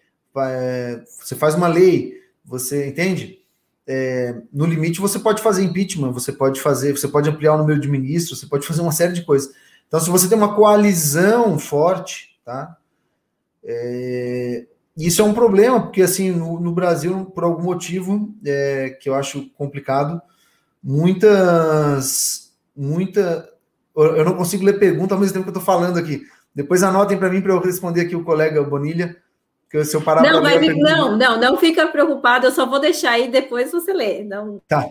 você faz uma lei, você entende? É, no limite, você pode fazer impeachment, você pode fazer, você pode ampliar o número de ministros, você pode fazer uma série de coisas. Então, se você tem uma coalizão forte, tá? É, isso é um problema, porque assim, no, no Brasil, por algum motivo é, que eu acho complicado, muitas, muita, eu não consigo ler pergunta ao mesmo tempo que eu estou falando aqui. Depois anotem para mim para eu responder aqui o colega Bonilha, que se eu parar não, vai, não, não, não fica preocupado, eu só vou deixar aí depois você lê. Não... Tá,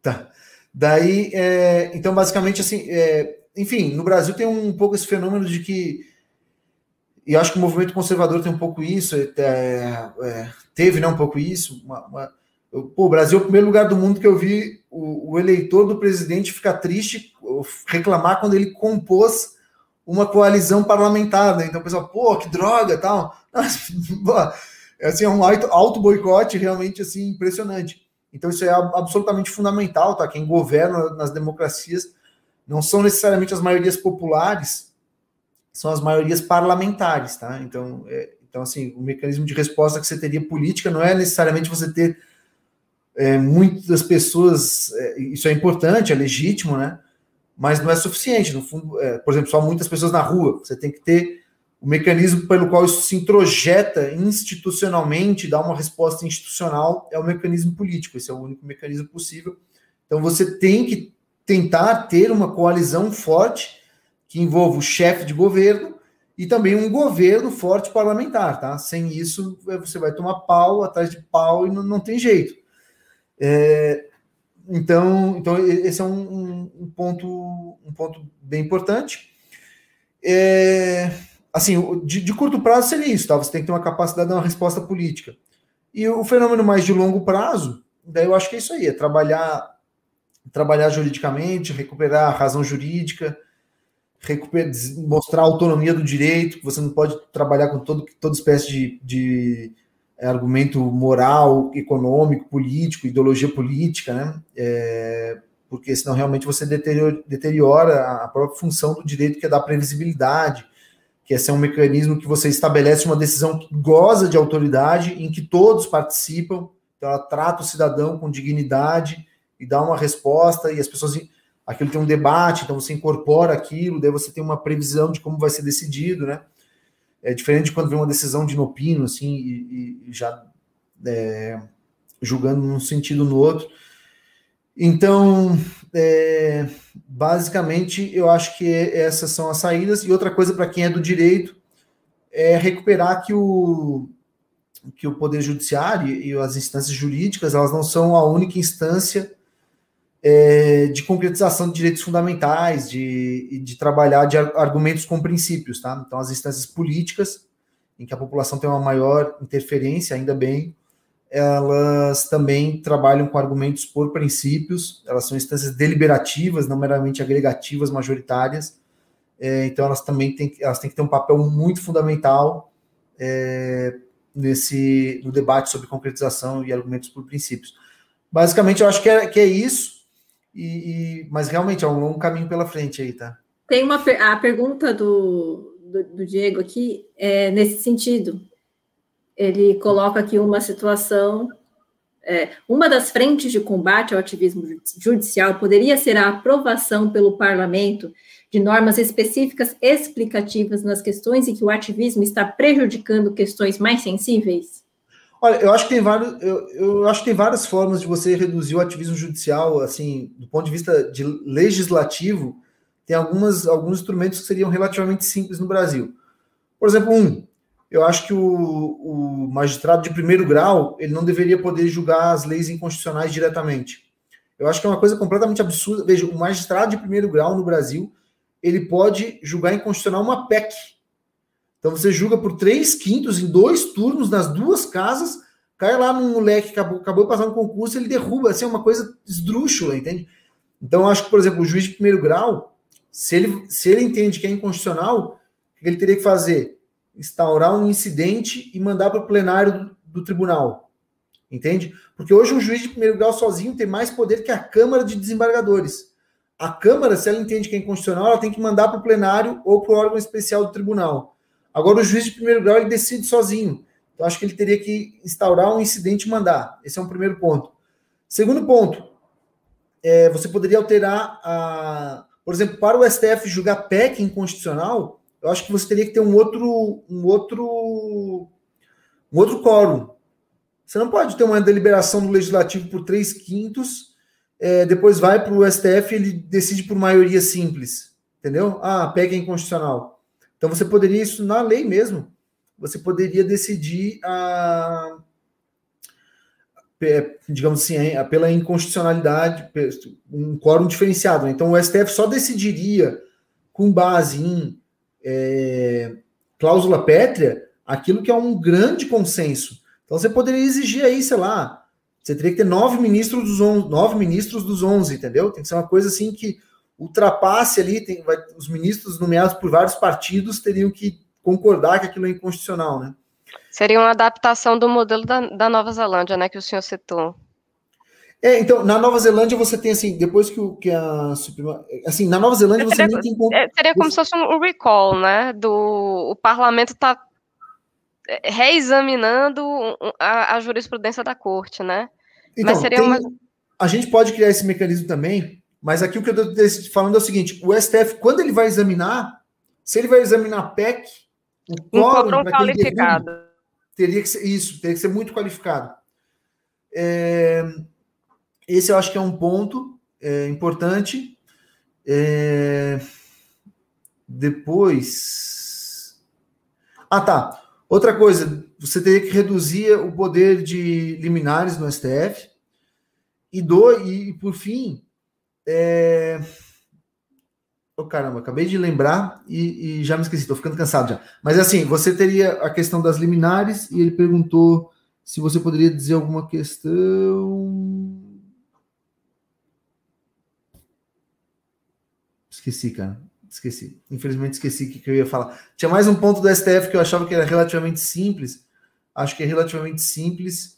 tá. Daí, é, então, basicamente, assim, é, enfim, no Brasil tem um pouco esse fenômeno de que, e acho que o movimento conservador tem um pouco isso, é, é teve né, um pouco isso. Uma, uma, pô, o Brasil é o primeiro lugar do mundo que eu vi o, o eleitor do presidente ficar triste, reclamar quando ele compôs uma coalizão parlamentar, né? Então o pessoal, pô, que droga tal. é assim, é um auto boicote realmente assim impressionante. Então isso é absolutamente fundamental, tá? Quem governa nas democracias não são necessariamente as maiorias populares, são as maiorias parlamentares, tá? Então, é, então assim, o mecanismo de resposta que você teria política não é necessariamente você ter é, muitas pessoas, é, isso é importante, é legítimo, né? Mas não é suficiente. No fundo, é, por exemplo, só muitas pessoas na rua. Você tem que ter o mecanismo pelo qual isso se introjeta institucionalmente, dá uma resposta institucional, é o mecanismo político. Esse é o único mecanismo possível. Então você tem que tentar ter uma coalizão forte que envolva o chefe de governo e também um governo forte parlamentar, tá? Sem isso, é, você vai tomar pau atrás de pau e não, não tem jeito. É, então, então esse é um, um, ponto, um ponto bem importante. É, assim, de, de, curto prazo seria isso, tá? Você tem que ter uma capacidade de uma resposta política. E o fenômeno mais de longo prazo, daí eu acho que é isso aí, é trabalhar, trabalhar juridicamente, recuperar a razão jurídica, recuperar, mostrar a autonomia do direito, que você não pode trabalhar com todo, toda espécie de, de argumento moral, econômico, político, ideologia política, né? É, porque senão realmente você deteriora, deteriora a própria função do direito, que é dar previsibilidade, que é ser um mecanismo que você estabelece uma decisão que goza de autoridade, em que todos participam, então ela trata o cidadão com dignidade e dá uma resposta, e as pessoas. Aquilo tem um debate, então você incorpora aquilo, daí você tem uma previsão de como vai ser decidido, né? É diferente de quando vem uma decisão de inopino, assim, e, e já é, julgando num sentido no outro. Então, é, basicamente, eu acho que essas são as saídas. E outra coisa para quem é do direito é recuperar que o, que o Poder Judiciário e as instâncias jurídicas elas não são a única instância é, de concretização de direitos fundamentais, de, de trabalhar de argumentos com princípios. Tá? Então, as instâncias políticas, em que a população tem uma maior interferência, ainda bem, elas também trabalham com argumentos por princípios, elas são instâncias deliberativas, não meramente agregativas, majoritárias, é, então elas também têm, elas têm que ter um papel muito fundamental é, nesse no debate sobre concretização e argumentos por princípios. Basicamente, eu acho que é, que é isso, e, e, mas realmente é um longo caminho pela frente aí, tá? Tem uma a pergunta do, do, do Diego aqui é nesse sentido ele coloca aqui uma situação. É, uma das frentes de combate ao ativismo judicial poderia ser a aprovação pelo parlamento de normas específicas explicativas nas questões em que o ativismo está prejudicando questões mais sensíveis? Olha, eu acho que tem vários, eu, eu acho que tem várias formas de você reduzir o ativismo judicial, assim, do ponto de vista de legislativo, tem algumas, alguns instrumentos que seriam relativamente simples no Brasil. Por exemplo, um, eu acho que o, o, magistrado de primeiro grau ele não deveria poder julgar as leis inconstitucionais diretamente. Eu acho que é uma coisa completamente absurda. Veja, o magistrado de primeiro grau no Brasil ele pode julgar inconstitucional uma PEC. Então você julga por três quintos em dois turnos nas duas casas, cai lá num moleque que acabou, acabou passar um concurso, ele derruba. Assim, é uma coisa esdrúxula, entende? Então acho que, por exemplo, o juiz de primeiro grau, se ele, se ele entende que é inconstitucional, o que ele teria que fazer? instaurar um incidente e mandar para o plenário do, do, tribunal. Entende? Porque hoje um juiz de primeiro grau sozinho tem mais poder que a Câmara de Desembargadores. A Câmara, se ela entende que é inconstitucional, ela tem que mandar para o plenário ou para o órgão especial do tribunal. Agora, o juiz de primeiro grau ele decide sozinho. Então, acho que ele teria que instaurar um incidente e mandar. Esse é um primeiro ponto. Segundo ponto, é, você poderia alterar a. Por exemplo, para o STF julgar PEC inconstitucional, eu acho que você teria que ter um outro, um outro, um outro quórum. Você não pode ter uma deliberação do legislativo por três quintos, é, depois vai para o STF e ele decide por maioria simples, entendeu? Ah, pega inconstitucional. Então você poderia isso na lei mesmo. Você poderia decidir a digamos assim, pela inconstitucionalidade, um quórum diferenciado. Então, o STF só decidiria com base em é, cláusula pétrea aquilo que é um grande consenso. Então você poderia exigir aí, sei lá, você teria que ter nove ministros dos onze, nove ministros dos onze, entendeu? Tem que ser uma coisa assim que ultrapasse ali, tem, vai, os ministros nomeados por vários partidos teriam que concordar que aquilo é inconstitucional, né? Seria uma adaptação do modelo da, da Nova Zelândia, né, que o senhor citou. É, então, na Nova Zelândia você tem assim, depois que, o, que a Suprema. Assim, na Nova Zelândia você seria, nem tem. É, seria como se fosse um recall, né? Do o parlamento está é, reexaminando a, a, jurisprudência da corte, né? Então, mas seria tem, uma... A gente pode criar esse mecanismo também, mas aqui o que eu estou falando é o seguinte: o STF, quando ele vai examinar, se ele vai examinar PEC, o quórum qualificado. teria que ser isso, teria que ser muito qualificado. É, esse eu acho que é um ponto é, importante. É... Depois. Ah, tá. Outra coisa, você teria que reduzir o poder de liminares no STF. E, do, e, por fim, é... Oh, caramba, acabei de lembrar e, e já me esqueci, estou ficando cansado já. Mas assim, você teria a questão das liminares e ele perguntou se você poderia dizer alguma questão. Esqueci, cara. Esqueci. Infelizmente esqueci o que, que eu ia falar. Tinha mais um ponto do STF que eu achava que era relativamente simples. Acho que é relativamente simples.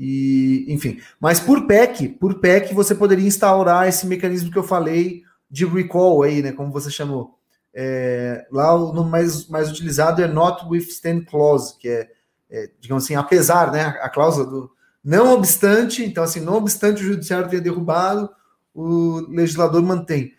E, enfim. Mas por PEC, por PEC, você poderia instaurar esse mecanismo que eu falei de recall aí, né? Como você chamou. É, lá o nome mais, mais utilizado é notwithstand clause, que é, é, digamos assim, apesar, né? A cláusula do não obstante, então assim, não obstante o judiciário ter derrubado, o legislador mantém.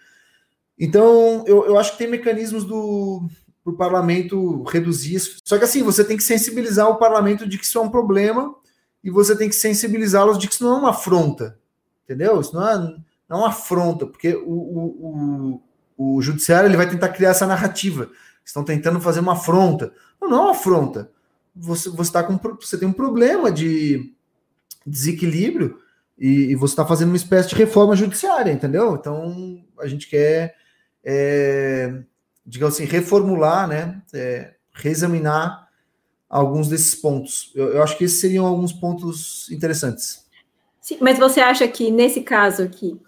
Então, eu, eu acho que tem mecanismos do o parlamento reduzir isso. Só que assim, você tem que sensibilizar o parlamento de que isso é um problema e você tem que sensibilizá-los de que isso não é uma afronta. Entendeu? Isso não é, não é uma afronta, porque o, o, o, o judiciário ele vai tentar criar essa narrativa. Estão tentando fazer uma afronta. Não, não é uma afronta. Você, você, tá com, você tem um problema de desequilíbrio e, e você está fazendo uma espécie de reforma judiciária, entendeu? Então a gente quer é, digamos assim, reformular, né, é, reexaminar alguns desses pontos. Eu, eu, acho que esses seriam alguns pontos interessantes. Sim, mas você acha que, nesse caso aqui,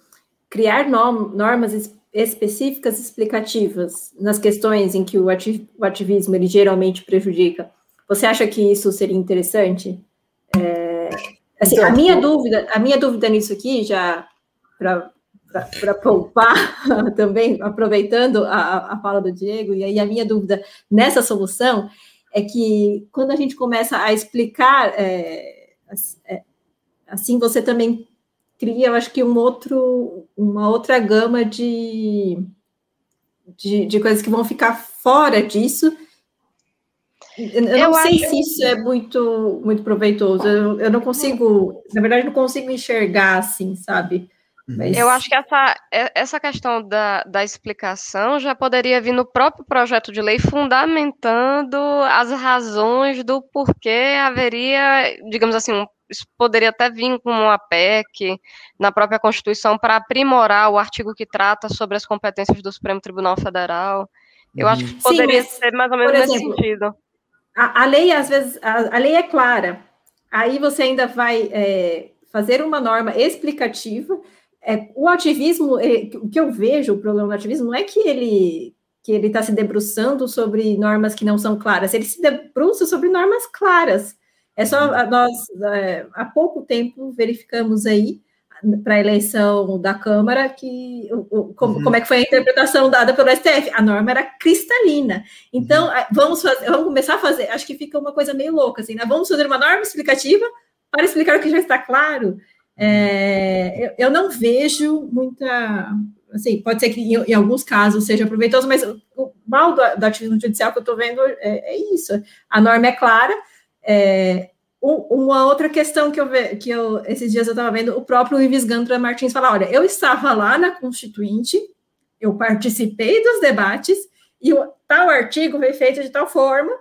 criar normas específicas explicativas nas questões em que o, ativismo ele geralmente prejudica, você acha que isso seria interessante? É, assim, então, a minha dúvida, a minha dúvida nisso aqui, já para para poupar também, aproveitando a, a fala do Diego, e aí a minha dúvida nessa solução é que quando a gente começa a explicar, é, é, assim você também cria, eu acho que um outro, uma outra gama de, de, de coisas que vão ficar fora disso. Eu, eu não sei acho... se isso é muito, muito proveitoso. Eu, eu não consigo, na verdade, não consigo enxergar assim, sabe? Mas... Eu acho que essa, essa questão da, da explicação já poderia vir no próprio projeto de lei, fundamentando as razões do porquê haveria, digamos assim, um, isso poderia até vir com uma PEC na própria Constituição para aprimorar o artigo que trata sobre as competências do Supremo Tribunal Federal. Eu acho que uhum. poderia Sim, mas, ser mais ou menos exemplo, nesse sentido. A, a, lei, às vezes, a, a, lei é clara. Aí você ainda vai é, fazer uma norma explicativa é, o ativismo, é, o que eu vejo, o problema do ativismo, não é que ele que ele está se debruçando sobre normas que não são claras, ele se debruça sobre normas claras. É só uhum. nós é, há pouco tempo verificamos aí para a eleição da Câmara que o, como, uhum. como, é que foi a interpretação dada pelo STF? A norma era cristalina. Então uhum. vamos fazer, vamos começar a fazer. Acho que fica uma coisa meio louca assim, né? Vamos fazer uma norma explicativa para explicar o que já está claro. É, eu, eu, não vejo muita. Assim, pode ser que em, em, alguns casos seja proveitoso, mas o mal do, do ativismo judicial que eu estou vendo é, é, isso. A norma é clara. É, uma outra questão que eu, ve, que eu esses dias eu estava vendo, o próprio Ives Gandra Martins falar: olha, eu estava lá na Constituinte, eu participei dos debates, e o, tal artigo foi feito de tal forma,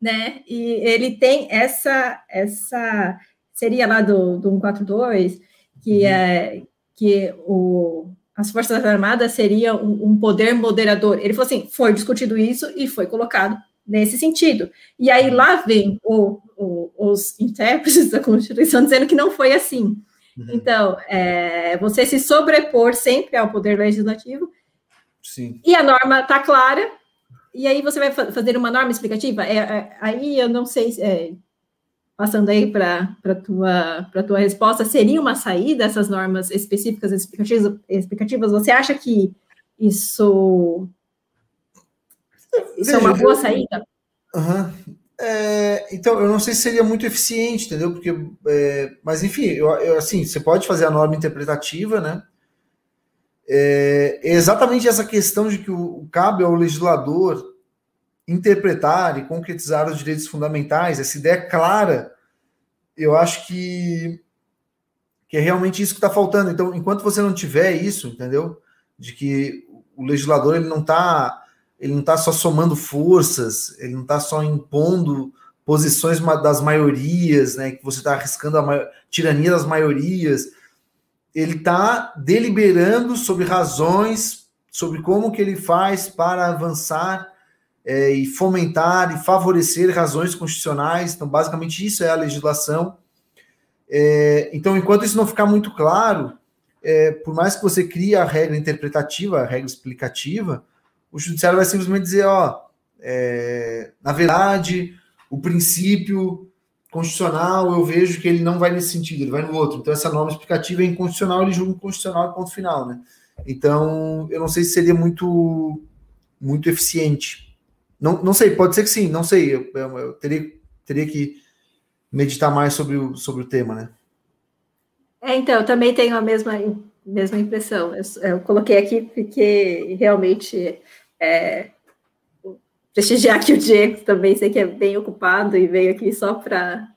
né? E ele tem essa, essa seria lá do, do 142, que, uhum. é, que o, as Forças Armadas seriam um, um, poder moderador. Ele falou assim: foi discutido isso e foi colocado nesse sentido. E aí lá vem o, o, os intérpretes da Constituição dizendo que não foi assim. Uhum. Então, é, você se sobrepor sempre ao poder legislativo. Sim. E a norma está clara, e aí você vai fazer uma norma explicativa? É, é, aí eu não sei. É, passando aí para a tua, tua resposta, seria uma saída essas normas específicas explicativas, explicativas? Você acha que isso, isso é uma boa saída? Uhum. É, então, eu não sei se seria muito eficiente, entendeu? Porque, é, mas enfim, eu, eu, assim, você pode fazer a norma interpretativa, né? É, é exatamente essa questão de que o, o cabe ao legislador interpretar e concretizar os direitos fundamentais, essa ideia clara, eu acho que, que é realmente isso que está faltando. Então, enquanto você não tiver isso, entendeu? De que o legislador ele não está ele não está só somando forças, ele não está só impondo posições das maiorias, né? Que você está arriscando a tirania das maiorias. Ele está deliberando sobre razões, sobre como que ele faz para avançar é, e fomentar e favorecer razões constitucionais. Então, basicamente, isso é a legislação. É, então, enquanto isso não ficar muito claro, é, por mais que você crie a regra interpretativa, a regra explicativa, o judiciário vai simplesmente dizer, ó, é, na verdade, o princípio constitucional, eu vejo que ele não vai nesse sentido, ele vai no outro. Então, essa norma explicativa é inconstitucional, ele julga inconstitucional ponto final, né? Então, eu não sei se seria muito, muito eficiente. Não, não sei, pode ser que sim, não sei. Eu, eu, eu teria, teria que meditar mais sobre o, sobre o tema, né? É, então, eu também tenho a mesma, mesma impressão. Eu, eu coloquei aqui porque realmente é, prestigiar aqui o Diego, também sei que é bem ocupado e veio aqui só para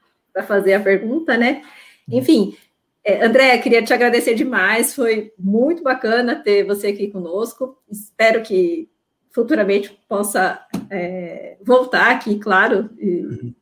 fazer a pergunta, né? Enfim, é, André, queria te agradecer demais, foi muito bacana ter você aqui conosco. Espero que futuramente possa é, voltar aqui, claro. E, uhum.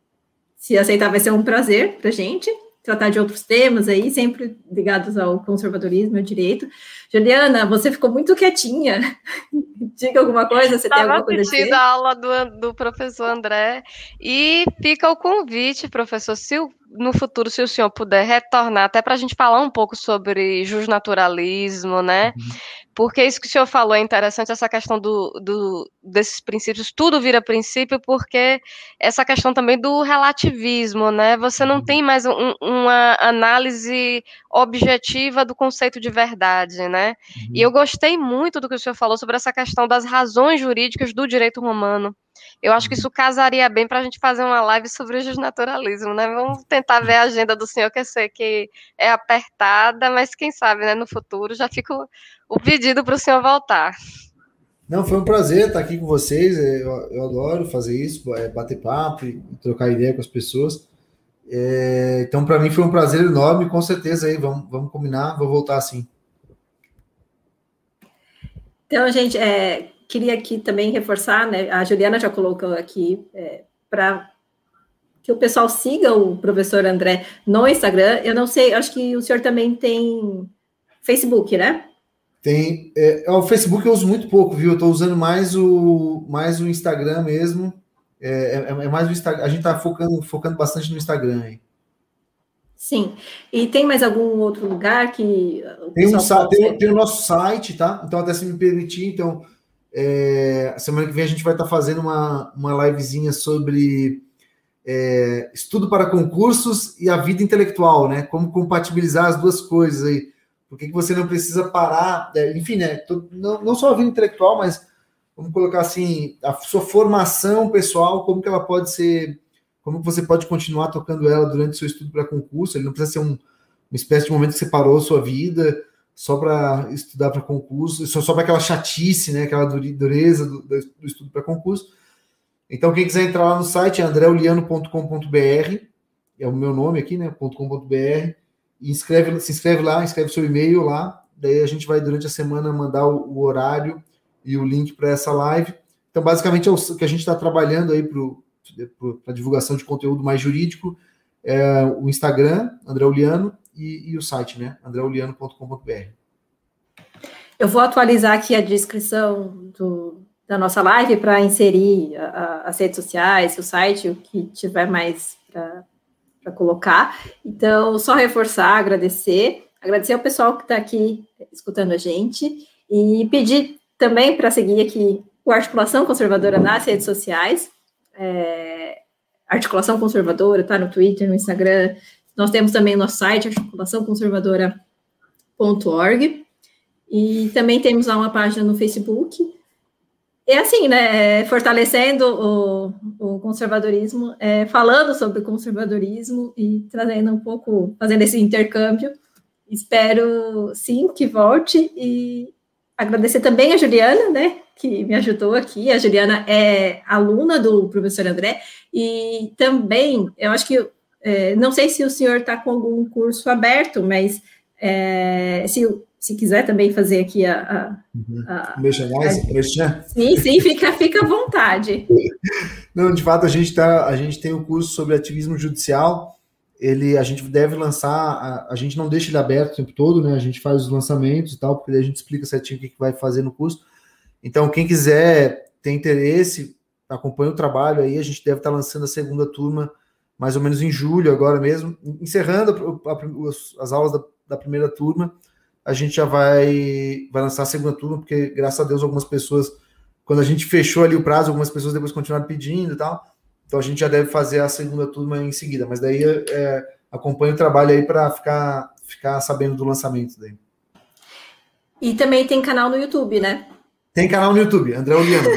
Se aceitar, vai ser um prazer para a gente tratar de outros temas aí, sempre ligados ao conservadorismo e ao direito. Juliana, você ficou muito quietinha. Diga alguma coisa, você Tava tem alguma coisa a dizer? a aula do, do professor André. E fica o convite, professor, se no futuro, se o senhor puder retornar, até para a gente falar um pouco sobre justnaturalismo, né? Uhum. Porque isso que o senhor falou é interessante, essa questão do, do, desses princípios, tudo vira princípio, porque essa questão também do relativismo, né? Você não uhum. tem mais um, uma análise objetiva do conceito de verdade, né? Uhum. E eu gostei muito do que o senhor falou sobre essa questão das razões jurídicas do direito romano. Eu acho que uhum. isso casaria bem para a gente fazer uma live sobre o justnaturalismo, né? Vamos tentar ver a agenda do senhor, que eu sei que é apertada, mas quem sabe, né, no futuro já fica o pedido para o senhor voltar. Não, foi um prazer estar aqui com vocês. Eu, eu adoro fazer isso, é, bater papo e trocar ideia com as pessoas. É, então, para mim foi um prazer enorme, com certeza aí, vamos, vamos combinar, vou voltar assim. Então, gente, é, queria aqui também reforçar, né? A Juliana já colocou aqui é, para que o pessoal siga o professor André no Instagram. Eu não sei, acho que o senhor também tem Facebook, né? Tem. É, o Facebook eu uso muito pouco, viu? Eu estou usando mais o, mais o Instagram mesmo. É, é, é mais o Instagram. A gente está focando, focando bastante no Instagram aí. Sim. E tem mais algum outro lugar que. Tem, um, tem, tem, o nosso site, tá? Então, até se me permitir, então, é, semana que vem a gente vai estar tá fazendo uma, uma livezinha sobre é, estudo para concursos e a vida intelectual, né? Como compatibilizar as duas coisas aí. Por que, que você não precisa parar? É, enfim, né? Não, não só a vida intelectual, mas vamos colocar assim, a sua formação pessoal, como que ela pode ser como você pode continuar tocando ela durante seu estudo para concurso. Ele não precisa ser um, uma espécie de momento que você parou a sua vida só para estudar para concurso, só, só para aquela chatice, né, aquela dureza do, do estudo para concurso. Então, quem quiser entrar lá no site é andreuliano.com.br, é o meu nome aqui, né, .com.br, inscreve, se inscreve lá, inscreve seu e-mail lá, daí a gente vai durante a semana mandar o, o horário e o link para essa live. Então, basicamente, é o que a gente está trabalhando aí para para divulgação de conteúdo mais jurídico, é o Instagram, André Uliano, e, e o site, né, andreuliano.com.br. Eu vou atualizar aqui a descrição do, da nossa live para inserir a, a, as redes sociais, o site, o que tiver mais para colocar. Então, só reforçar, agradecer, agradecer ao pessoal que está aqui escutando a gente e pedir também para seguir aqui o Articulação Conservadora nas redes sociais é, Articulação Conservadora, tá no Twitter, no Instagram. Nós temos também nosso site, articulaçãoconservadora.org. E também temos lá uma página no Facebook. E assim, né, é, fortalecendo o, o conservadorismo, é, falando sobre o conservadorismo e trazendo um pouco, fazendo esse intercâmbio. Espero, sim, que volte e agradecer também a Juliana, né, que me ajudou aqui. A Juliana é aluna do professor André, e também, eu acho que, é, não sei se o senhor está com algum curso aberto, mas é, se, se quiser também fazer aqui a. a, uhum. a, mais, a, Sim, sim, fica, fica à vontade. Não, de fato, a gente, tá, a gente tem o um curso sobre ativismo judicial. Ele, a gente deve lançar, a, a gente não deixa ele aberto o tempo todo, né? A gente faz os lançamentos e tal, porque a gente explica certinho o que, que vai fazer no curso então, quem quiser ter interesse, acompanha o trabalho aí. A gente deve estar lançando a segunda turma mais ou menos em julho, agora mesmo, encerrando as aulas da, da primeira turma. a gente já vai, vai lançar a segunda turma, porque graças a Deus algumas pessoas, quando a gente fechou ali o prazo, algumas pessoas depois continuaram pedindo e tal. Então a gente já deve fazer a segunda turma em seguida. Mas daí é, acompanha o trabalho aí para ficar, ficar sabendo do lançamento daí. E também tem canal no YouTube, né? Tem canal no YouTube, André Oliano.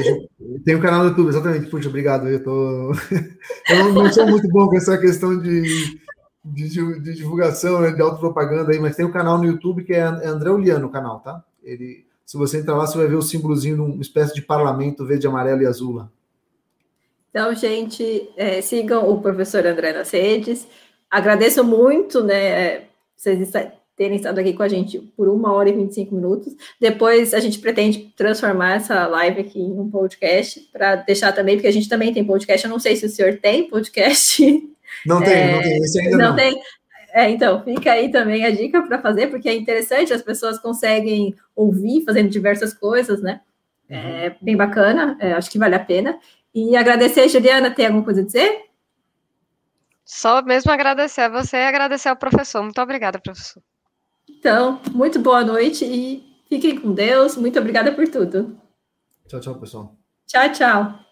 tem um canal no YouTube, exatamente. Puxa, obrigado. Eu, tô... eu não, não, sou muito bom com essa questão de, de, de divulgação, né, de autopropaganda aí, mas tem um canal no YouTube que é André Oliano o canal, tá? Ele, se você entrar lá, você vai ver o símbolozinho de uma espécie de parlamento verde, amarelo e azul lá. Então, gente, é, sigam o professor André nas redes. Agradeço muito, né, vocês terem estado aqui com a gente por uma hora e 25 minutos. Depois a gente pretende transformar essa live aqui em um podcast, para deixar também, porque a gente também tem podcast. Eu não sei se o senhor tem podcast. Não tem, é, não tem, esse ainda não. não. tem. É, então, fica aí também a dica para fazer, porque é interessante, as pessoas conseguem ouvir fazendo diversas coisas, né? É uhum. bem bacana, é, acho que vale a pena. E agradecer, Juliana, tem alguma coisa a dizer? Só mesmo agradecer a você e agradecer ao professor. Muito obrigada, professor. Então, muito boa noite e fiquem com Deus. Muito obrigada por tudo. Tchau, tchau, pessoal. Tchau, tchau.